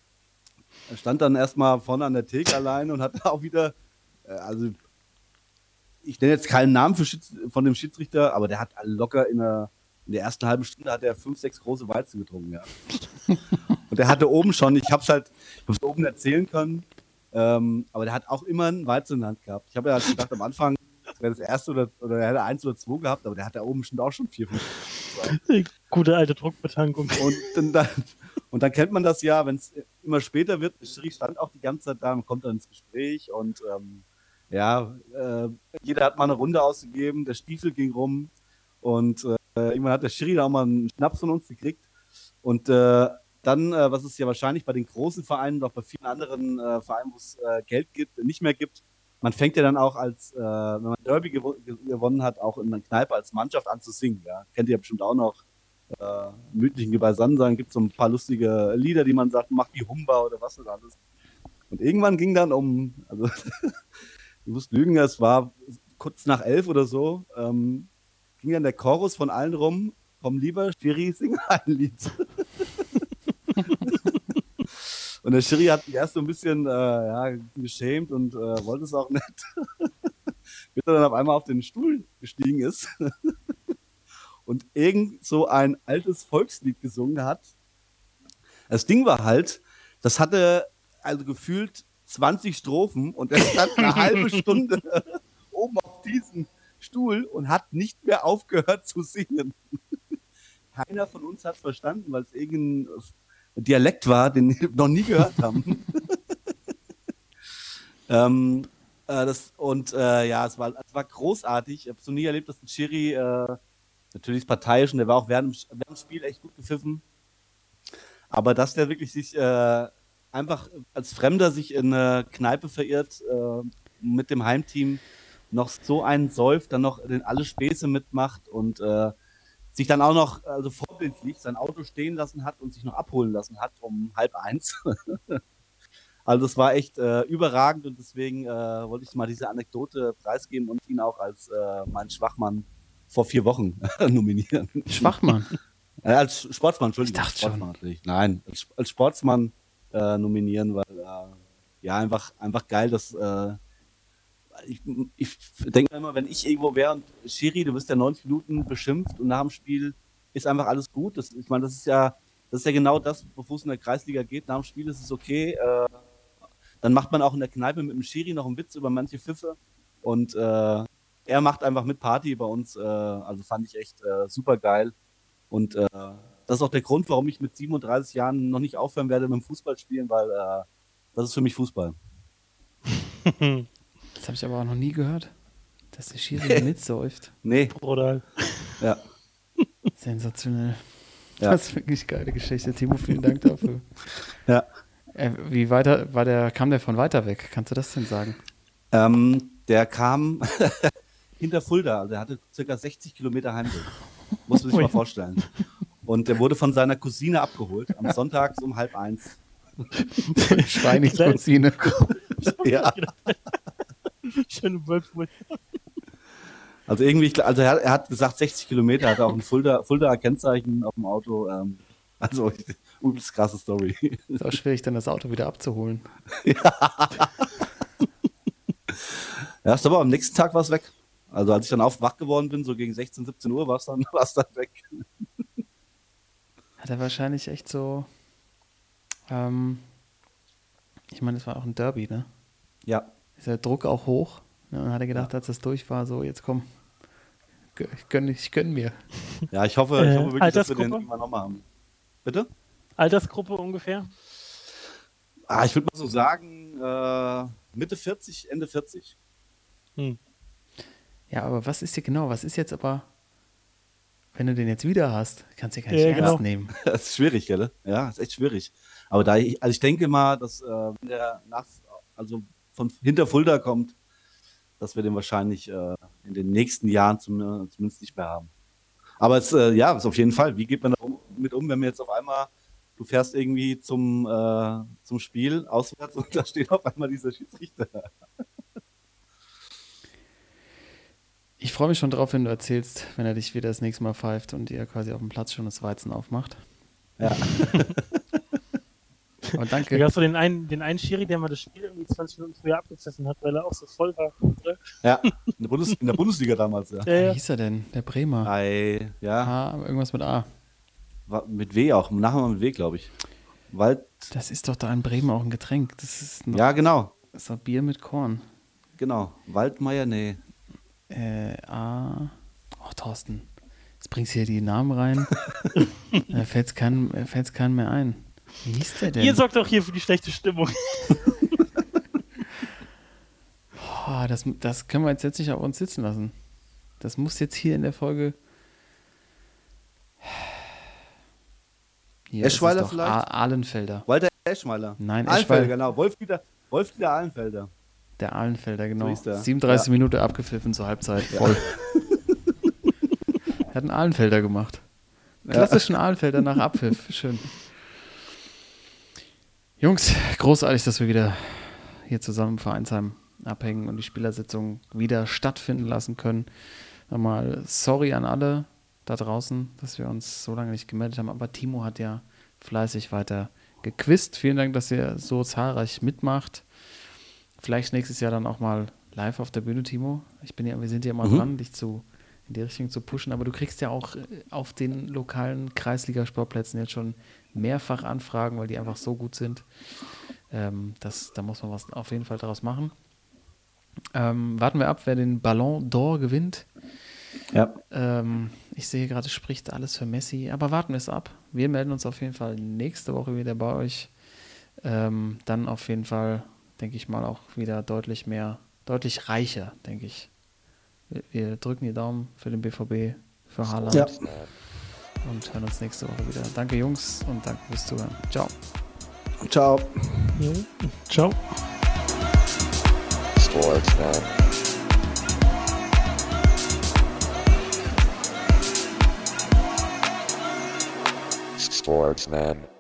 [SPEAKER 3] er stand dann erstmal vorne an der Theke allein und hat auch wieder, äh, also ich nenne jetzt keinen Namen von dem Schiedsrichter, aber der hat locker in der, in der ersten halben Stunde hat er fünf, sechs große Weizen getrunken, ja. und der hatte oben schon, ich hab's halt, ich oben erzählen können, ähm, aber der hat auch immer einen Weizen in der Hand gehabt. Ich habe ja halt gedacht, am Anfang das wäre das erste oder, oder er hätte eins oder zwei gehabt, aber der hat da oben schon auch schon vier, fünf.
[SPEAKER 4] Gute alte Druckbetankung.
[SPEAKER 3] Und dann, und dann kennt man das ja, wenn es immer später wird. Schiri stand auch die ganze Zeit da und kommt dann ins Gespräch und ähm, ja, äh, jeder hat mal eine Runde ausgegeben, der Stiefel ging rum und äh, irgendwann hat der Schiri da auch mal einen Schnaps von uns gekriegt und äh, dann, äh, was es ja wahrscheinlich bei den großen Vereinen und auch bei vielen anderen äh, Vereinen, wo es äh, Geld gibt, nicht mehr gibt, man fängt ja dann auch als, äh, wenn man Derby gew gewonnen hat, auch in der Kneipe als Mannschaft an zu singen. Ja? Kennt ihr bestimmt auch noch äh, mündlichen Beisammensein gibt es so ein paar lustige Lieder, die man sagt, mach die Humba oder was das alles. Und irgendwann ging dann um, also du musst lügen, es war kurz nach elf oder so, ähm, ging dann der Chorus von allen rum, komm lieber, Schiri, sing ein Lied. und der Schiri hat mich erst so ein bisschen äh, ja, geschämt und äh, wollte es auch nicht. Bis er dann auf einmal auf den Stuhl gestiegen ist und irgend so ein altes Volkslied gesungen hat. Das Ding war halt, das hatte also gefühlt 20 Strophen und er stand eine halbe Stunde oben auf diesem Stuhl und hat nicht mehr aufgehört zu singen. Keiner von uns hat es verstanden, weil es irgendein Dialekt war, den wir noch nie gehört haben. ähm, äh, das, und äh, ja, es war, es war großartig. Ich habe so nie erlebt, dass ein Chiri äh, natürlich ist parteiisch und der war auch während, während dem Spiel echt gut gepfiffen. Aber dass der wirklich sich äh, einfach als Fremder sich in eine Kneipe verirrt, äh, mit dem Heimteam noch so einen säuft, dann noch den alle Späße mitmacht und äh, sich dann auch noch, also vorbildlich, sein Auto stehen lassen hat und sich noch abholen lassen hat um halb eins. also das war echt äh, überragend und deswegen äh, wollte ich mal diese Anekdote preisgeben und ihn auch als äh, meinen Schwachmann vor vier Wochen nominieren.
[SPEAKER 2] Schwachmann.
[SPEAKER 3] Äh, als Sportsmann, Entschuldigung.
[SPEAKER 2] Ich dachte
[SPEAKER 3] schon.
[SPEAKER 2] Natürlich.
[SPEAKER 3] Nein, als, als Sportsmann äh, nominieren, weil äh, ja, einfach, einfach geil, dass ich, ich denke immer, wenn ich irgendwo wäre und Schiri, du bist ja 90 Minuten beschimpft und nach dem Spiel ist einfach alles gut. Das, ich meine, das ist ja, das ist ja genau das, wofür es in der Kreisliga geht. Nach dem Spiel ist es okay. Äh, dann macht man auch in der Kneipe mit dem Schiri noch einen Witz über manche Pfiffe und äh, er macht einfach mit Party bei uns. Äh, also fand ich echt äh, super geil. Und äh, das ist auch der Grund, warum ich mit 37 Jahren noch nicht aufhören werde mit dem Fußballspielen, weil äh, das ist für mich Fußball.
[SPEAKER 2] Das habe ich aber auch noch nie gehört, dass der Schiri mitsäuft.
[SPEAKER 3] Nee,
[SPEAKER 4] Bruder.
[SPEAKER 3] ja.
[SPEAKER 2] Sensationell.
[SPEAKER 3] Ja.
[SPEAKER 2] Das ist wirklich geile Geschichte. Timo, vielen Dank dafür.
[SPEAKER 3] ja.
[SPEAKER 2] Äh, wie weiter war der, kam der von weiter weg? Kannst du das denn sagen?
[SPEAKER 3] Ähm, der kam hinter Fulda, also der hatte circa 60 Kilometer Heimweg. Muss man sich mal vorstellen. Und der wurde von seiner Cousine abgeholt, am Sonntag so um halb eins.
[SPEAKER 2] Schweinig-Cousine.
[SPEAKER 3] Ja.
[SPEAKER 4] Schöne Whirlpool.
[SPEAKER 3] Also irgendwie, also er, er hat gesagt 60 Kilometer, hat auch ein Fulda, Fulda Kennzeichen auf dem Auto. Ähm, also übelst krasse Story.
[SPEAKER 2] Ist auch schwierig, dann das Auto wieder abzuholen.
[SPEAKER 3] Ja, ist aber am nächsten Tag war es weg. Also als ich dann aufwach geworden bin, so gegen 16, 17 Uhr, war es dann, war's dann weg.
[SPEAKER 2] Hat er wahrscheinlich echt so. Ähm, ich meine, es war auch ein Derby, ne?
[SPEAKER 3] Ja.
[SPEAKER 2] Ist der Druck auch hoch? Ne? Und hat er gedacht, als das durch war, so, jetzt komm. Ich gönn, ich gönn mir.
[SPEAKER 3] Ja, ich hoffe, ich
[SPEAKER 4] Äh,
[SPEAKER 3] hoffe wirklich, dass wir den irgendwann nochmal haben. Bitte?
[SPEAKER 4] Altersgruppe ungefähr?
[SPEAKER 3] Ah, ich würde mal so sagen, äh, Mitte 40, Ende 40.
[SPEAKER 4] Hm.
[SPEAKER 2] Ja, aber was ist hier genau? Was ist jetzt aber, wenn du den jetzt wieder hast? Kannst du ja gar nicht
[SPEAKER 4] Ja,
[SPEAKER 2] ernst
[SPEAKER 4] genau.
[SPEAKER 2] nehmen.
[SPEAKER 3] Das ist schwierig, gell? Ja, ist echt schwierig. Aber da ich, also ich denke mal, dass äh, wenn der nach, also von hinter Fulda kommt, dass wir den wahrscheinlich äh, in den nächsten Jahren zum, äh, zumindest nicht mehr haben. Aber es, äh, ja, ist auf jeden Fall. Wie geht man damit um, wenn wir jetzt auf einmal, du fährst irgendwie zum, äh, zum Spiel auswärts und da steht auf einmal dieser Schiedsrichter.
[SPEAKER 2] Ich freue mich schon drauf, wenn du erzählst, wenn er dich wieder das nächste Mal pfeift und ihr quasi auf dem Platz schon das Weizen aufmacht.
[SPEAKER 3] Ja.
[SPEAKER 4] Du
[SPEAKER 2] danke.
[SPEAKER 4] hast so den einen, den einen Schiri, der mal das Spiel irgendwie 20 Minuten früher abgepfiffen hat, weil er auch so voll war.
[SPEAKER 3] Ja, in der, Bundes in der Bundesliga damals, ja.
[SPEAKER 2] Wie hieß er denn? Der Bremer.
[SPEAKER 3] Ei, ja,
[SPEAKER 2] Ah, irgendwas mit A.
[SPEAKER 3] war mit W auch. Nachher mal mit W, glaube ich. Wald,
[SPEAKER 2] Das ist doch da in Bremen auch ein Getränk. Das ist noch,
[SPEAKER 3] ja, genau.
[SPEAKER 2] das ist doch Bier mit Korn.
[SPEAKER 3] Genau. Waldmeier, nee.
[SPEAKER 2] Äh, A. Oh, Thorsten. Jetzt bringst du hier die Namen rein. da fällt es keinem, keinem mehr ein. Wie hieß der denn?
[SPEAKER 4] Ihr sorgt doch hier für die schlechte Stimmung.
[SPEAKER 2] Boah, das, das können wir jetzt, jetzt nicht auf uns sitzen lassen. Das muss jetzt hier in der Folge. Hier
[SPEAKER 3] Eschweiler
[SPEAKER 2] ist es doch.
[SPEAKER 3] vielleicht?
[SPEAKER 2] A Ahlenfelder.
[SPEAKER 3] Walter Eschmeiler.
[SPEAKER 2] Nein,
[SPEAKER 3] Ahlenfelder,
[SPEAKER 2] Eschweiler.
[SPEAKER 3] genau. Wolfdieter, Wolfdieter Ahlenfelder.
[SPEAKER 2] Der Ahlenfelder, genau.
[SPEAKER 3] der.
[SPEAKER 2] 37
[SPEAKER 3] Ja.
[SPEAKER 2] Minuten abgepfiffen zur Halbzeit. Voll. er hat einen Ahlenfelder gemacht. Klassischen Ahlenfelder nach Abpfiff. Schön. Jungs, großartig, dass wir wieder hier zusammen im Vereinsheim abhängen und die Spielersitzung wieder stattfinden lassen können. Nochmal sorry an alle da draußen, dass wir uns so lange nicht gemeldet haben, aber Timo hat ja fleißig weiter gequizt. Vielen Dank, dass ihr so zahlreich mitmacht. Vielleicht nächstes Jahr dann auch mal live auf der Bühne, Timo. Ich bin ja, wir sind ja immer
[SPEAKER 3] Mhm.
[SPEAKER 2] dran, dich zu in die Richtung zu pushen, aber du kriegst ja auch äh, auf den lokalen Kreisliga-Sportplätzen jetzt schon mehrfach Anfragen, weil die einfach so gut sind. Ähm, das, da muss man was auf jeden Fall draus machen. Ähm, warten wir ab, wer den Ballon d'Or gewinnt.
[SPEAKER 3] Ja.
[SPEAKER 2] Ähm, ich sehe gerade, spricht alles für Messi, aber warten wir es ab. Wir melden uns auf jeden Fall nächste Woche wieder bei euch. Ähm, dann auf jeden Fall, denke ich mal, auch wieder deutlich mehr, deutlich reicher, denke ich. Wir, wir drücken die Daumen für den BVB, für Haaland
[SPEAKER 3] Ja.
[SPEAKER 2] Und hören uns nächste Woche wieder. Danke Jungs und danke fürs Zuhören. Ciao.
[SPEAKER 3] Ciao.
[SPEAKER 4] Jo. Ciao.
[SPEAKER 1] Sportsman. Sportsman.